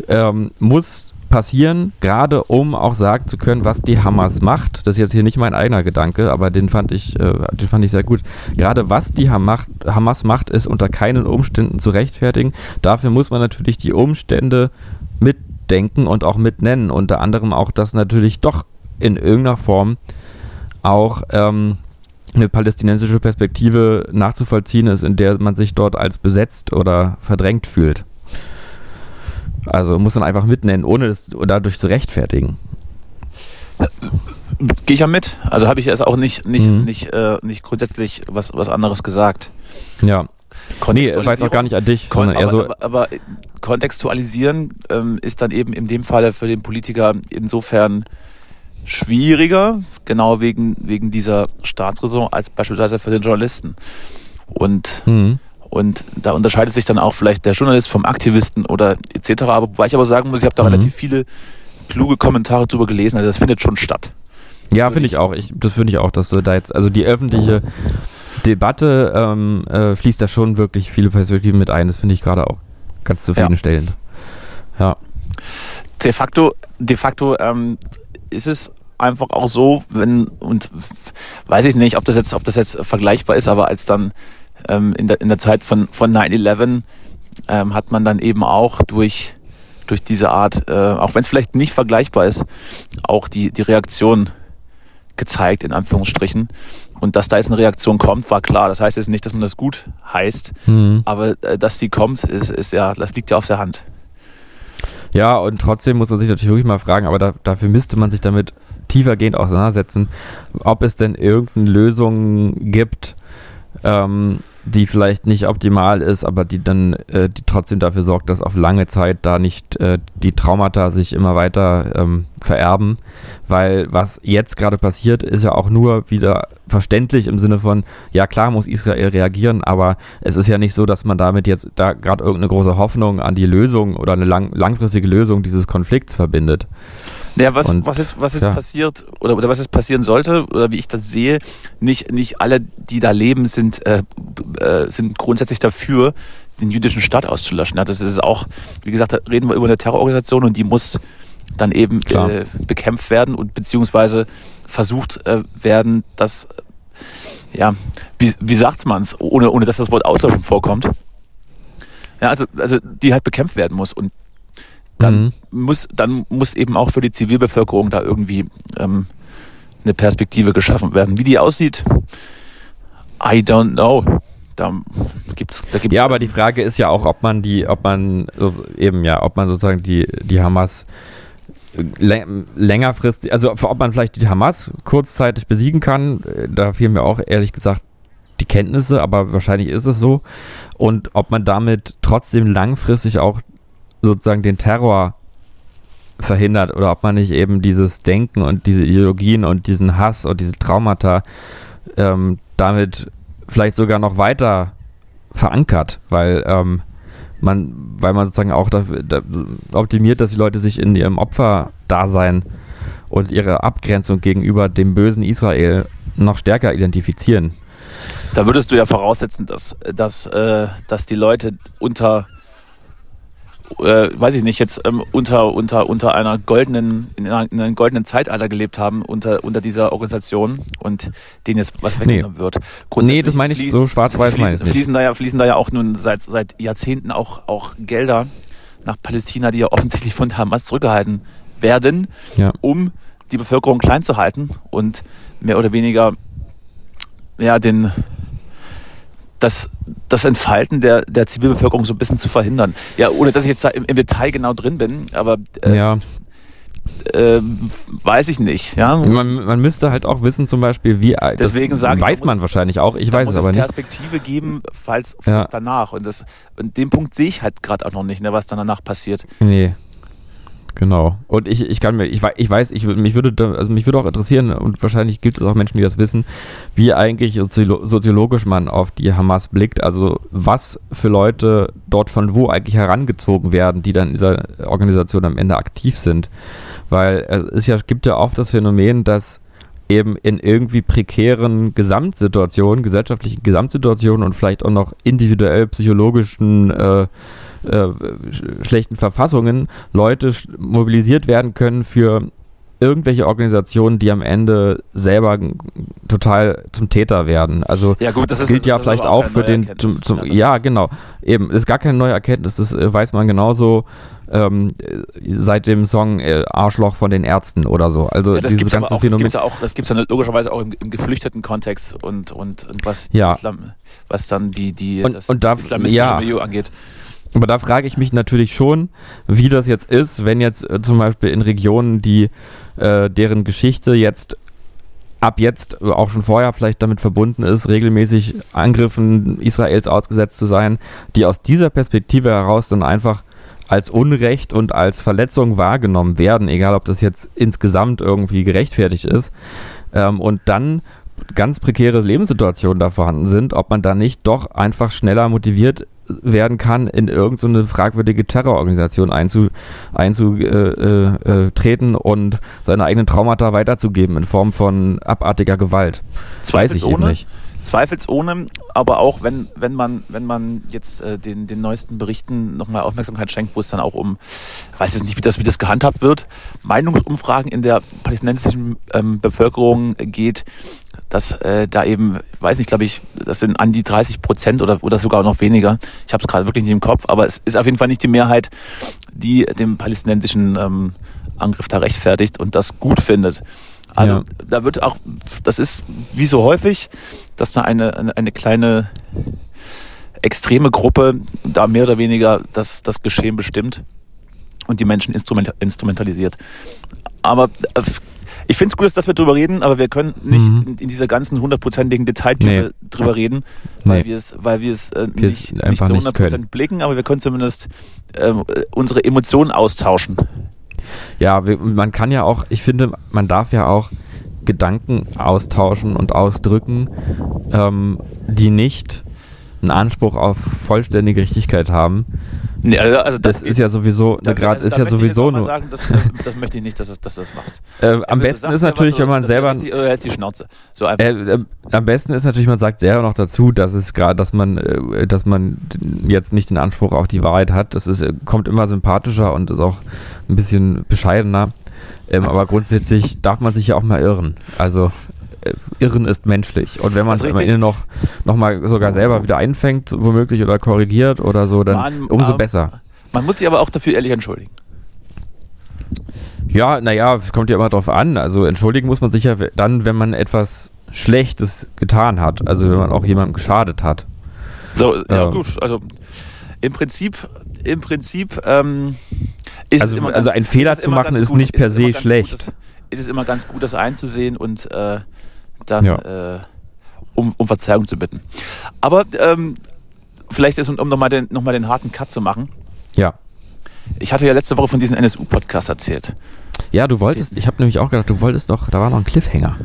ähm, muss passieren, gerade um auch sagen zu können, was die Hamas macht. Das ist jetzt hier nicht mein eigener Gedanke, aber den fand ich, äh, den fand ich sehr gut. Gerade was die Hamas, macht, ist unter keinen Umständen zu rechtfertigen. Dafür muss man natürlich die Umstände mitdenken und auch mitnennen. Unter anderem auch, dass natürlich doch in irgendeiner Form auch ähm, eine palästinensische Perspektive nachzuvollziehen ist, in der man sich dort als besetzt oder verdrängt fühlt. Also muss man einfach mitnennen, ohne es dadurch zu rechtfertigen. Gehe ich ja mit. Also habe ich jetzt auch nicht, nicht, Mhm. nicht, äh, nicht grundsätzlich was, was anderes gesagt. Ja. Nee, war jetzt auch gar nicht an dich, Kon aber, so. aber, aber kontextualisieren ähm, ist dann eben in dem Falle für den Politiker insofern schwieriger, genau wegen, wegen dieser Staatsräson, als beispielsweise für den Journalisten. Und, Mhm. Und da unterscheidet sich dann auch vielleicht der Journalist vom Aktivisten oder etc. Aber wobei ich aber sagen muss, ich habe da Mhm. relativ viele kluge Kommentare drüber gelesen, also das findet schon statt. Ja, Würde finde ich auch. Ich, das finde ich auch, dass du da jetzt, also die öffentliche Debatte ähm, äh, schließt da schon wirklich viele Perspektiven mit ein. Das finde ich gerade auch ganz zufriedenstellend. Ja. de facto, de facto ähm, ist es einfach auch so, wenn und weiß ich nicht, ob das jetzt, ob das jetzt vergleichbar ist, aber als dann ähm, in, der, in der Zeit von, von 9-11 ähm, hat man dann eben auch durch, durch diese Art, äh, auch wenn es vielleicht nicht vergleichbar ist, auch die, die Reaktion gezeigt, in Anführungsstrichen. Und dass da jetzt eine Reaktion kommt, war klar. Das heißt jetzt nicht, dass man das gut heißt, Mhm. aber äh, dass die kommt, ist, ist ja, das liegt ja auf der Hand. Ja, und trotzdem muss man sich natürlich wirklich mal fragen, aber da, dafür müsste man sich damit tiefergehend auseinandersetzen, ob es denn irgendeine Lösung gibt, ähm, die vielleicht nicht optimal ist, aber die dann äh, die trotzdem dafür sorgt, dass auf lange Zeit da nicht äh, die Traumata sich immer weiter ähm, vererben. Weil was jetzt gerade passiert, ist ja auch nur wieder verständlich im Sinne von, ja klar muss Israel reagieren, aber es ist ja nicht so, dass man damit jetzt da gerade irgendeine große Hoffnung an die Lösung oder eine lang, langfristige Lösung dieses Konflikts verbindet. Naja, was, Und, was ist, was ist ja. passiert oder, oder was ist passieren sollte oder wie ich das sehe, nicht, nicht alle, die da leben, sind, äh, äh, sind grundsätzlich dafür, den jüdischen Staat auszulöschen. Ja, das ist auch, wie gesagt, da reden wir über eine Terrororganisation und die muss dann eben äh, bekämpft werden und beziehungsweise versucht äh, werden, dass, ja, wie, wie sagt man's, ohne, ohne dass das Wort Auslöschung vorkommt. Ja, also, also die halt bekämpft werden muss und dann Mhm. muss dann muss eben auch für die Zivilbevölkerung da irgendwie ähm, eine Perspektive geschaffen werden. Wie die aussieht, I don't know. Da gibt's da gibt's Ja, aber die Frage ist ja auch, ob man die, ob man eben ja, ob man sozusagen die, die Hamas längerfristig, also ob man vielleicht die Hamas kurzzeitig besiegen kann, äh, da fehlen mir auch ehrlich gesagt die Kenntnisse, aber wahrscheinlich ist es so. Und ob man damit trotzdem langfristig auch sozusagen den Terror verhindert oder ob man nicht eben dieses Denken und diese Ideologien und diesen Hass und diese Traumata ähm, damit vielleicht sogar noch weiter verankert, weil ähm, man, weil man sozusagen auch dafür, da, optimiert, dass die Leute sich in ihrem Opferdasein und ihre Abgrenzung gegenüber dem bösen Israel noch stärker identifizieren. Da würdest du ja voraussetzen, dass, dass, äh, dass die Leute unter, äh, weiß ich nicht, jetzt ähm, unter, unter, unter einer goldenen, in, einer, in einem goldenen Zeitalter gelebt haben, unter, unter dieser Organisation und denen jetzt was weggenommen wird. Nee, das meine ich so schwarz-weiß meine ich fließen, nicht. fließen, da ja, fließen da ja auch nun seit, seit Jahrzehnten auch, auch Gelder nach Palästina, die ja offensichtlich von Hamas zurückgehalten werden, Ja. um die Bevölkerung klein zu halten und mehr oder weniger ja, den, das, das Entfalten der, der Zivilbevölkerung so ein bisschen zu verhindern. Ja, ohne dass ich jetzt da im, im Detail genau drin bin, aber äh, ja. äh, weiß ich nicht. Ja? Man, man müsste halt auch wissen, zum Beispiel, wie. das Deswegen sage ich, weiß da man wahrscheinlich auch. Ich weiß es aber nicht. Perspektive geben, falls, Ja. falls danach. Und, das, und den Punkt sehe ich halt gerade auch noch nicht, ne, was dann danach passiert. Nee. Genau. Und ich, ich kann mir, ich, ich weiß, ich, mich würde, also mich würde auch interessieren, und wahrscheinlich gibt es auch Menschen, die das wissen, wie eigentlich soziolo- soziologisch man auf die Hamas blickt. Also was für Leute dort von wo eigentlich herangezogen werden, die dann in dieser Organisation am Ende aktiv sind. Weil es ist ja, gibt ja oft das Phänomen, dass eben in irgendwie prekären Gesamtsituationen, gesellschaftlichen Gesamtsituationen und vielleicht auch noch individuell psychologischen äh, äh, sch schlechten Verfassungen Leute mobilisiert werden können für irgendwelche Organisationen, die am Ende selber total zum Täter werden. Also Ja gut, das das ist gilt ja das vielleicht auch für den zum, zum, das ja ist- genau eben das ist gar keine neue Erkenntnis das äh, weiß man genauso ähm, äh, seit dem Song äh, Arschloch von den Ärzten oder so also Ja, das dieses ganze auch, das Phänomen gibt's ja auch, das gibt's ja logischerweise auch im, im geflüchteten Kontext und, und, und was, Ja. Islam, was dann die, die Und- das und da- islamistische ja. Milieu angeht. Aber da frage ich mich natürlich schon, wie das jetzt ist, wenn jetzt äh, zum Beispiel in Regionen, die äh, deren Geschichte jetzt ab jetzt äh, auch schon vorher vielleicht damit verbunden ist, regelmäßig Angriffen Israels ausgesetzt zu sein, die aus dieser Perspektive heraus dann einfach als Unrecht und als Verletzung wahrgenommen werden, egal ob das jetzt insgesamt irgendwie gerechtfertigt ist. Ähm, und dann ganz prekäre Lebenssituationen da vorhanden sind, ob man da nicht doch einfach schneller motiviert werden kann, in irgendeine so fragwürdige Terrororganisation einzutreten einzu, äh, äh, äh, und seine eigenen Traumata weiterzugeben in Form von abartiger Gewalt. Das weiß ich eben nicht. Zweifelsohne, aber auch wenn, wenn man, wenn man jetzt äh, den, den neuesten Berichten nochmal Aufmerksamkeit schenkt, wo es dann auch um, weiß jetzt nicht, wie das, wie das gehandhabt wird, Meinungsumfragen in der palästinensischen ähm, Bevölkerung geht, dass äh, da eben, weiß nicht, glaube ich, das sind an die 30 Prozent oder, oder sogar noch weniger. Ich habe es gerade wirklich nicht im Kopf, aber es ist auf jeden Fall nicht die Mehrheit, die den palästinensischen ähm, Angriff da rechtfertigt und das gut findet. Also ja. da wird auch, das ist wie so häufig, dass da eine, eine, eine kleine extreme Gruppe da mehr oder weniger das, das Geschehen bestimmt und die Menschen instrument, instrumentalisiert. Aber äh, ich finde es gut, dass wir drüber reden, aber wir können nicht mhm. in, in, dieser ganzen hundertprozentigen Detailtiefe nee. drüber reden, weil nee. wir es, weil wir es äh, nicht, nicht zu 100% blicken, aber wir können zumindest äh, unsere Emotionen austauschen. Ja, man kann ja auch, ich finde, man darf ja auch Gedanken austauschen und ausdrücken, ähm, die nicht einen Anspruch auf vollständige Richtigkeit haben. Nee, also, also das, das, ist ja sowieso, da, grad, ist ja sowieso nur. Sagen, das, das, möchte ich nicht, dass, dass du das machst. <laughs> Äh, am besten ist natürlich, so, wenn man selber. Die, äh, die Schnauze. So äh, äh, am besten ist natürlich, man sagt selber noch dazu, dass es gerade, dass man, äh, dass man jetzt nicht den Anspruch auf die Wahrheit hat. Das ist, äh, kommt immer sympathischer und ist auch ein bisschen bescheidener. Ähm, aber grundsätzlich darf man sich ja auch mal irren. Also äh, Irren ist menschlich. Und wenn man es am Ende noch, noch mal sogar selber wieder einfängt, womöglich oder korrigiert oder so, dann man, umso ähm, besser. Man muss sich aber auch dafür ehrlich entschuldigen. Ja, naja, es kommt ja immer drauf an. Also entschuldigen muss man sich ja dann, wenn man etwas Schlechtes getan hat. Also wenn man auch jemandem geschadet hat. So, ja ähm. gut. Also im Prinzip, im Prinzip ähm, ist also, es immer also ganz, einen Fehler zu machen ist gut, nicht per se schlecht. Gut, ist es immer ganz gut, das einzusehen und äh, dann ja. äh, um, um Verzeihung zu bitten. Aber ähm, vielleicht ist, um nochmal den, noch den harten Cut zu machen. Ja. Ich hatte ja letzte Woche von diesem NSU-Podcast erzählt. Ja, du wolltest, ich habe nämlich auch gedacht, du wolltest noch, da war noch ein Cliffhanger.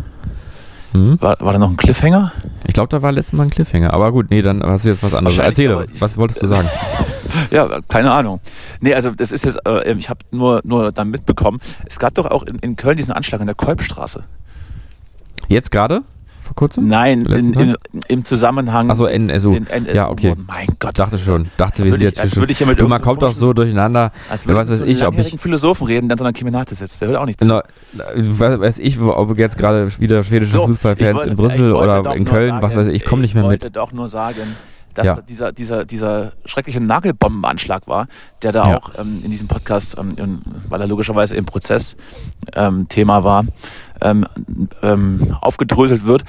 Hm? War, war da noch ein Cliffhanger? Ich glaube, da war letztes Mal ein Cliffhanger. Aber gut, nee, dann hast du jetzt was anderes. Erzähle, was wolltest du sagen? <laughs> ja, keine Ahnung. Nee, also das ist jetzt, äh, ich habe nur, nur dann mitbekommen, es gab doch auch in, in Köln diesen Anschlag in der Kolbstraße. Jetzt gerade? Vor kurzem? Nein, in, in, im Zusammenhang. Achso, NSU. NSU. Ja, okay. Mein Gott. Dachte schon. Dachte, wir sind jetzt würde ich ja du, Man kommt doch so durcheinander. Als würde was weiß ich, ob ich Philosophen reden, der so einer Kriminate sitzt. Der hört auch nicht zu. No, weiß ich, ob jetzt gerade wieder schwedische so, Fußballfans wollte, in Brüssel oder in Köln, sagen, was weiß ich, ich komme nicht mehr mit. Ich wollte doch nur sagen, dass ja. dieser, dieser, dieser schreckliche Nagelbombenanschlag war, der da ja. auch ähm, in diesem Podcast, ähm, weil er logischerweise im Prozess ähm, Thema war, ähm, ähm, aufgedröselt wird.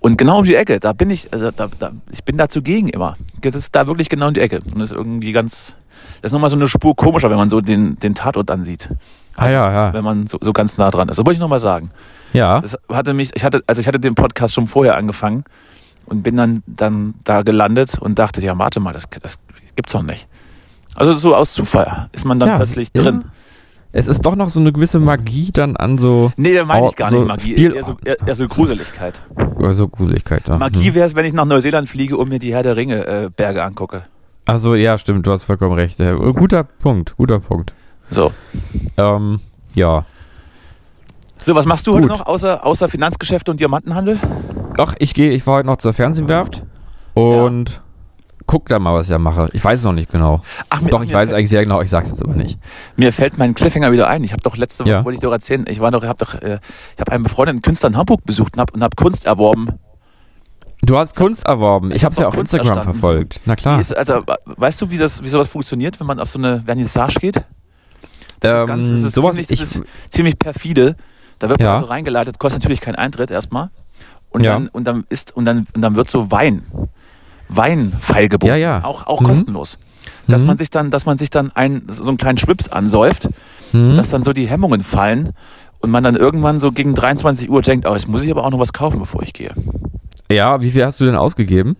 Und genau um die Ecke, da bin ich, also da, da, ich bin da zugegen immer. Das ist da wirklich genau um die Ecke. Und das ist irgendwie ganz, das ist nochmal so eine Spur komischer, wenn man so den, den Tatort ansieht. Also, ah, ja, ja. Wenn man so, so ganz nah dran ist. Das wollte ich nochmal sagen. Ja. Das hatte mich, ich hatte, also ich hatte den Podcast schon vorher angefangen und bin dann, dann da gelandet und dachte, ja, warte mal, das, das gibt's doch nicht. Also so aus Zufall ist man dann ja, plötzlich ja. drin. Es ist doch noch so eine gewisse Magie dann an so. Nee, da meine ich gar so nicht Magie. Spiel eher, so, eher, so Gruseligkeit. Also Gruseligkeit, ja. Magie hm. wäre es, wenn ich nach Neuseeland fliege und mir die Herr der Ringe äh, Berge angucke. Also ja, stimmt, du hast vollkommen recht. Guter Punkt, guter Punkt. So. Ähm, ja. So, was machst du Gut. heute noch außer, außer Finanzgeschäfte und Diamantenhandel? Ach, ich gehe, ich war heute noch zur Fernsehwerft und ja. Guck da mal, was ich da mache. Ich weiß es noch nicht genau. Ach, mir, doch, ich weiß es eigentlich sehr genau, ich sag's jetzt aber nicht. Mir fällt mein Cliffhanger wieder ein. Ich habe doch letzte Woche, ja. wollte ich doch erzählen, ich war doch, habe doch, äh, ich habe einen befreundeten Künstler in Hamburg besucht und habe und hab Kunst erworben. Du hast Kunst erworben. Ich, ich habe es ja auf Instagram erstanden. verfolgt. Na klar. Ist, also, weißt du, wie das, wie sowas funktioniert, wenn man auf so eine Vernissage geht? Das ähm, ist, ganz, das ist, sowas, ziemlich, das ist ziemlich perfide. Da wird man so reingeleitet, kostet natürlich keinen Eintritt erstmal. Und, ja. dann, und, dann ist, und, dann, und dann wird so Wein, Wein feilgeboten. Ja, ja. Auch, auch mhm. kostenlos. dass Mhm. man sich dann, dass man sich dann ein, so einen kleinen Schwips ansäuft, Mhm. dass dann so die Hemmungen fallen und man dann irgendwann so gegen 23 Uhr denkt, oh, jetzt muss ich aber auch noch was kaufen, bevor ich gehe. Ja, wie viel hast du denn ausgegeben?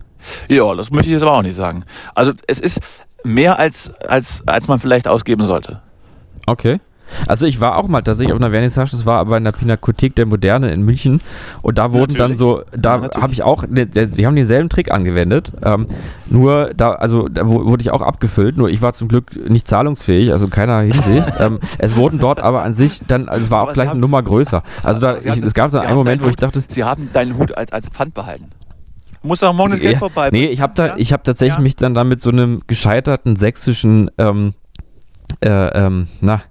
Ja, das möchte ich jetzt aber auch nicht sagen. Also es ist mehr als, als, als man vielleicht ausgeben sollte. Okay. Also ich war auch mal tatsächlich auf einer Vernissage, das war aber in der Pinakothek der Moderne in München und da wurden dann Natürlich. so, da Ja, habe ich auch, ne, sie haben denselben Trick angewendet, ähm, nur da, also da wu- wurde ich auch abgefüllt, nur ich war zum Glück nicht zahlungsfähig, also in keiner Hinsicht. <laughs> ähm, es wurden dort aber an sich dann, also es war Aber auch gleich eine Nummer größer. Also da, ich, es gab Sie einen Moment, wo ich dachte, Sie haben deinen Hut als, als Pfand behalten. Muss doch morgen das Geld vorbei. Nee, ich habe da, Ja? ich habe tatsächlich Ja. mich dann da mit so einem gescheiterten sächsischen ähm, äh, ähm, na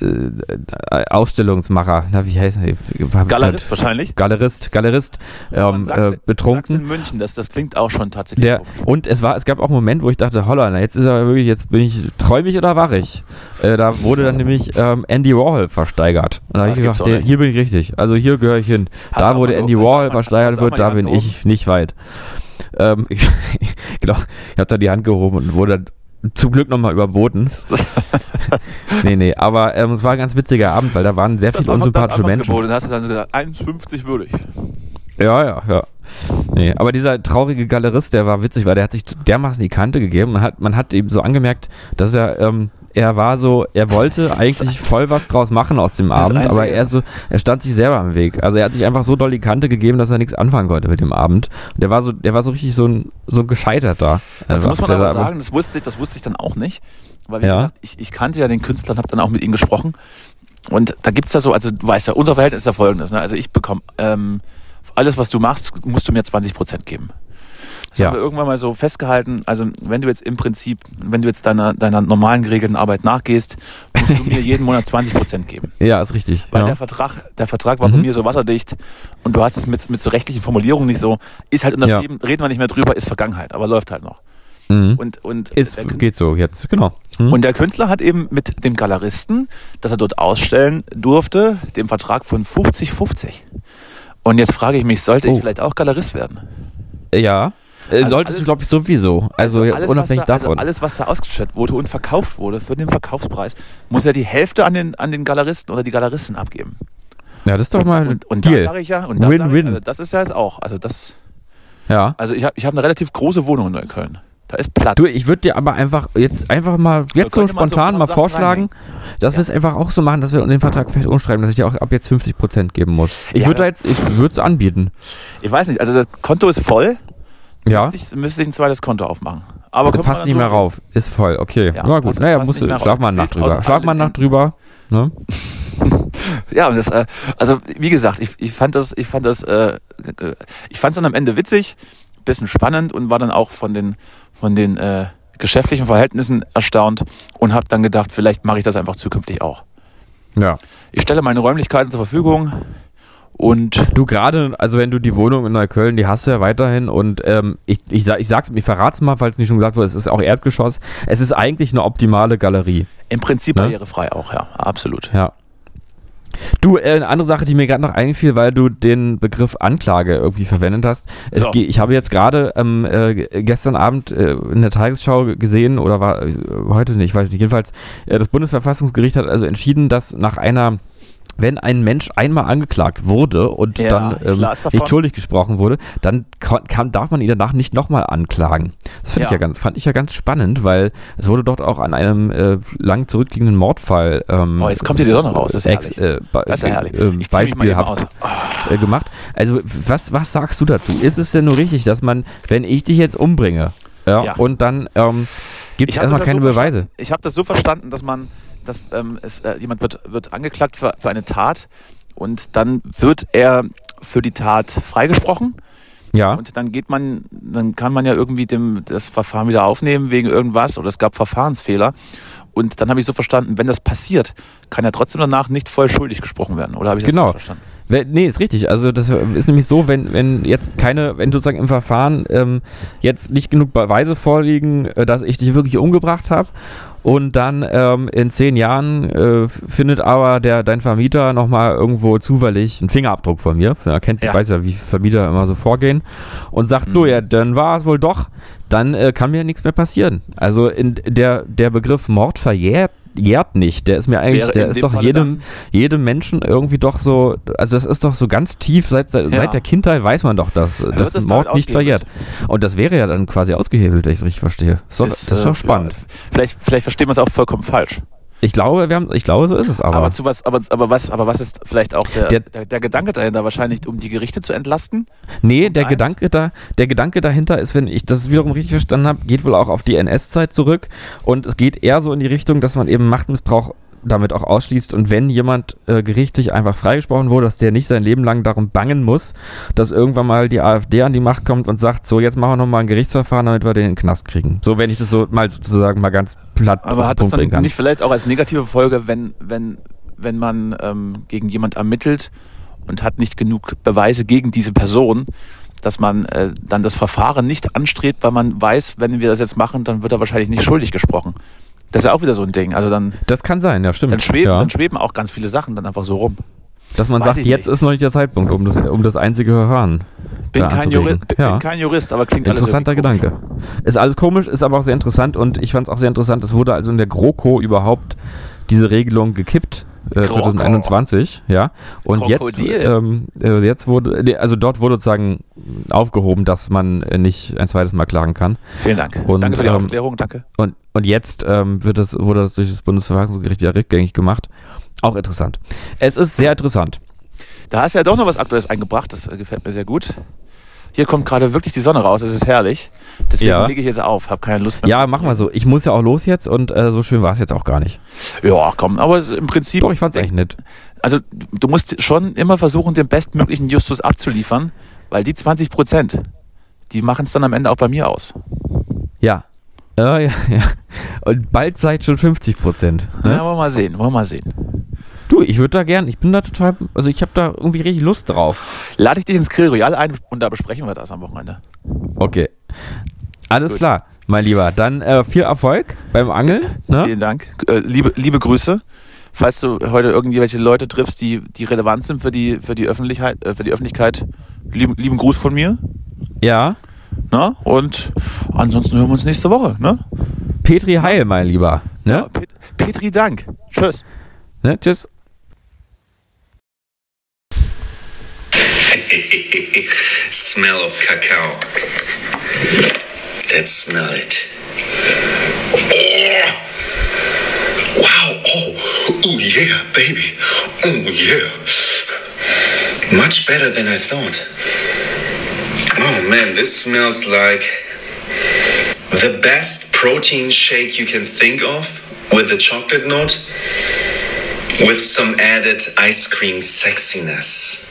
äh, äh, Ausstellungsmacher, na wie heißt er? Galerist wahrscheinlich. Galerist, Galerist ähm, Und Sachsen- äh, betrunken. Sachsen München, das, das klingt auch schon tatsächlich Der, und es war, es gab auch einen Moment, wo ich dachte, holla, na, jetzt ist er wirklich, jetzt bin ich träumig oder wach ich? Äh, da wurde dann nämlich ähm, Andy Warhol versteigert. Und da habe Das ich gedacht, der, hier bin ich richtig. Also hier gehöre ich hin. Hast da, wo der Andy Warhol mal- versteigert wird, da bin ich nicht weit. Ähm, <laughs> ich, genau, ich habe da die Hand gehoben und wurde dann zum Glück nochmal überboten. <laughs> nee, nee, aber ähm, es war ein ganz witziger Abend, weil da waren sehr viele unsympathische Menschen. Und hast du dann so gesagt, 1,50 würde ich. Ja, ja, ja. Nee, aber dieser traurige Galerist, der war witzig, weil der hat sich dermaßen die Kante gegeben. Man hat, man hat ihm so angemerkt, dass er, ähm, er war so, er wollte <laughs> eigentlich voll was draus machen aus dem Abend, aber er so, er stand sich selber im Weg. Also er hat sich einfach so doll die Kante gegeben, dass er nichts anfangen konnte mit dem Abend. Und der war so, der war so richtig so ein, so ein Gescheiterter. Das Also, muss man aber da sagen, das wusste, ich- das wusste ich dann auch nicht. Weil, wie Ja. gesagt, ich, ich kannte ja den Künstler und habe dann auch mit ihm gesprochen. Und da gibt's ja so, also du weißt ja, unser Verhältnis ist ja folgendes. Ne? Also ich bekomme, ähm, alles, was du machst, musst du mir 20 Prozent geben. Das Ja. haben wir irgendwann mal so festgehalten. Also wenn du jetzt im Prinzip, wenn du jetzt deiner, deiner normalen geregelten Arbeit nachgehst, musst du mir <laughs> jeden Monat 20 Prozent geben. Ja, ist richtig. Weil ja. der Vertrag, der Vertrag war Mhm. von mir so wasserdicht und du hast es mit, mit so rechtlichen Formulierungen nicht so, ist halt unterschrieben, reden wir nicht mehr drüber, ist Vergangenheit, aber läuft halt noch. mhm. Und, und, ist, geht so jetzt, genau. Mhm. und der Künstler hat eben mit dem Galeristen, dass er dort ausstellen durfte, dem Vertrag von 50-50. Und jetzt frage ich mich, sollte Oh. ich vielleicht auch Galerist werden? ja. Äh, Also Solltest du, glaube ich, sowieso. Also, jetzt alles, unabhängig da, davon. Also alles, was da ausgestellt wurde und verkauft wurde für den Verkaufspreis, muss er die Hälfte an den, an den Galeristen oder die Galeristin abgeben. ja, das ist doch mal ein Und, und da sage ich ja, und da sag ich, Win-win. also das ist ja jetzt auch, also das, ja. also ich habe ich hab eine relativ große Wohnung in Neukölln. Da ist Platz. Du, ich würde dir aber einfach jetzt einfach mal jetzt so so spontan mal paar Sachen vorschlagen, dass wir es einfach auch so machen, dass wir den Vertrag fest umschreiben, dass ich dir auch ab jetzt 50 Prozent geben muss. Ich Ja, würde jetzt, ich würde es anbieten. ich weiß nicht, also das Konto ist voll. Ja. Müsste ich, müsste ich ein zweites Konto aufmachen. Aber man passt nicht mehr rauf. Ist voll, okay. Ja, Ja, gut. passt- naja, passt musst du, rauf. mal aus drüber. Schlag mal Nacht drüber. Ne? <laughs> Ja, und das, äh, also wie gesagt, ich, ich fand das, ich fand das, äh, äh, ich fand es dann am Ende witzig, bisschen spannend und war dann auch von den, von den äh, geschäftlichen Verhältnissen erstaunt und habe dann gedacht, vielleicht mache ich das einfach zukünftig auch. Ja. Ich stelle meine Räumlichkeiten zur Verfügung und Du gerade, also wenn du die Wohnung in Neukölln, die hast du ja weiterhin und ähm, ich, ich, ich sag's, ich verrat's mal, falls nicht schon gesagt wurde, es ist auch Erdgeschoss. Es ist eigentlich eine optimale Galerie. im Prinzip Ne? barrierefrei auch, ja, absolut. Ja. Du, äh, eine andere Sache, die mir gerade noch einfiel, weil du den Begriff Anklage irgendwie verwendet hast. So. Ich habe jetzt gerade ähm, äh, gestern Abend äh, in der Tagesschau gesehen, oder war äh, heute nicht, ich weiß nicht, jedenfalls, äh, das Bundesverfassungsgericht hat also entschieden, dass nach einer wenn ein Mensch einmal angeklagt wurde und Ja, dann ähm, nicht schuldig gesprochen wurde, dann kann, darf man ihn danach nicht nochmal anklagen. Das find ich Ja. ja ganz, fand ich ja ganz spannend, weil es wurde dort auch an einem äh, lang zurückliegenden Mordfall ähm, Oh, jetzt kommt hier die Sonne raus, das ist herrlich. äh, Das ist ja äh, beispielhaft aus. äh, gemacht. Also was, was sagst du dazu? Ist es denn nur richtig, dass man, wenn ich dich jetzt umbringe, ja, Ja. und dann ähm, gibt es erstmal ja keine so Beweise? Ich habe das so verstanden, dass man, dass ähm, es, äh, jemand wird, wird angeklagt für, für eine Tat und dann wird er für die Tat freigesprochen Ja. und dann geht man, dann kann man ja irgendwie dem, das Verfahren wieder aufnehmen wegen irgendwas oder es gab Verfahrensfehler. Und dann habe ich so verstanden, wenn das passiert, kann er trotzdem danach nicht voll schuldig gesprochen werden. Oder habe ich das Genau. verstanden? Wenn, nee, ist richtig. Also das ist nämlich so, wenn, wenn jetzt keine, wenn sozusagen im Verfahren ähm, jetzt nicht genug Beweise vorliegen, äh, dass ich dich wirklich umgebracht habe und dann ähm, in zehn Jahren äh, findet aber der dein Vermieter nochmal irgendwo zufällig einen Fingerabdruck von mir. Er kennt, Ja. weiß ja, wie Vermieter immer so vorgehen und sagt, Mhm. du, ja, dann war es wohl doch, dann äh, kann mir nichts mehr passieren. Also in der, der Begriff Mord verjährt jährt nicht. Der ist mir eigentlich, Wäre der ist doch Falle jedem, jedem Menschen irgendwie doch so, also das ist doch so ganz tief, seit, seit, Ja. der Kindheit weiß man doch, dass, dass das Mord damit nicht verjährt. Und das wäre ja dann quasi ausgehebelt, wenn ich es richtig verstehe. Ist doch, das ist äh, doch spannend. Ja, vielleicht, vielleicht verstehen wir es auch vollkommen falsch. Ich glaube, wir haben, ich glaube, so ist es aber. Aber, zu was, aber, aber was, aber was ist vielleicht auch der, Der- der, der, Gedanke dahinter? Wahrscheinlich, um die Gerichte zu entlasten? nee, der eins? Gedanke da, der Gedanke dahinter ist, wenn ich das wiederum richtig verstanden habe, geht wohl auch auf die NS-Zeit zurück und es geht eher so in die Richtung, dass man eben Machtmissbrauch damit auch ausschließt und wenn jemand äh, gerichtlich einfach freigesprochen wurde, dass der nicht sein Leben lang darum bangen muss, dass irgendwann mal die AfD an die Macht kommt und sagt, so jetzt machen wir nochmal ein Gerichtsverfahren, damit wir den in den Knast kriegen. So, wenn ich das so mal sozusagen mal ganz platt Aber hat das dann kann. nicht vielleicht auch als negative Folge, wenn, wenn, wenn man ähm, gegen jemand ermittelt und hat nicht genug Beweise gegen diese Person, dass man äh, dann das Verfahren nicht anstrebt, weil man weiß, wenn wir das jetzt machen, dann wird er wahrscheinlich nicht schuldig gesprochen. Das ist ja auch wieder so ein Ding. Also dann, Das kann sein, ja, stimmt. dann, schweben, ja. dann schweben auch ganz viele Sachen dann einfach so rum. Dass man Weiß sagt, jetzt nicht. ist noch nicht der Zeitpunkt, um das, um das einzige Verfahren. Bin, da kein. Jurist, bin Ja. kein Jurist, aber klingt Interessanter Gedanke. Ist alles komisch, ist aber auch sehr interessant und ich fand es auch sehr interessant, es wurde also in der GroKo überhaupt diese Regelung gekippt. Äh, GroKo. 2021, ja. Und jetzt, ähm, äh, jetzt wurde, also dort wurde sozusagen aufgehoben, dass man äh, nicht ein zweites Mal klagen kann. Vielen Dank. Und, danke für die ähm, Aufklärung, danke. Und, und jetzt ähm, wird das, wurde das durch das Bundesverfassungsgericht wieder rückgängig gemacht. Auch interessant. Es ist sehr interessant. Da hast du ja doch noch was Aktuelles eingebracht, das äh, gefällt mir sehr gut. Hier kommt gerade wirklich die Sonne raus, es ist herrlich. Deswegen Ja. lege ich jetzt auf, habe keine Lust mehr. Ja, mach mal so. Ich muss ja auch los jetzt und äh, so schön war es jetzt auch gar nicht. Ja, komm, aber es im Prinzip. Doch, ich fand's echt nett. Also, du musst schon immer versuchen, den bestmöglichen Justus abzuliefern, weil die 20 Prozent, die machen es dann am Ende auch bei mir aus. Ja. Ja, ja, ja. Und bald vielleicht schon 50 Prozent. Ne? Ja, wollen wir mal sehen, wollen wir mal sehen. Du, ich würde da gern, ich bin da total, also ich habe da irgendwie richtig Lust drauf. Lade ich dich ins Grill Royal ein und da besprechen wir das am Wochenende. Okay. Alles Gut. klar, mein Lieber. Dann äh, viel Erfolg beim Angeln. Ne? Vielen Dank. Äh, liebe, liebe Grüße. Falls du heute irgendwelche Leute triffst, die, die relevant sind für die, für die Öffentlichkeit, äh, für die Öffentlichkeit, lieben, lieben Gruß von mir. Ja. Ne? Und ansonsten hören wir uns nächste Woche. Ne? Petri Heil, mein Lieber. Ne? Ja, Pet Petri Dank. Tschüss. ne? Tschüss. <laughs> smell of cacao. Let's smell it. Oh! Wow! Oh, oh yeah, baby. Oh yeah. Much better than I thought. Oh man, this smells like the best protein shake you can think of with a chocolate note with some added ice cream sexiness.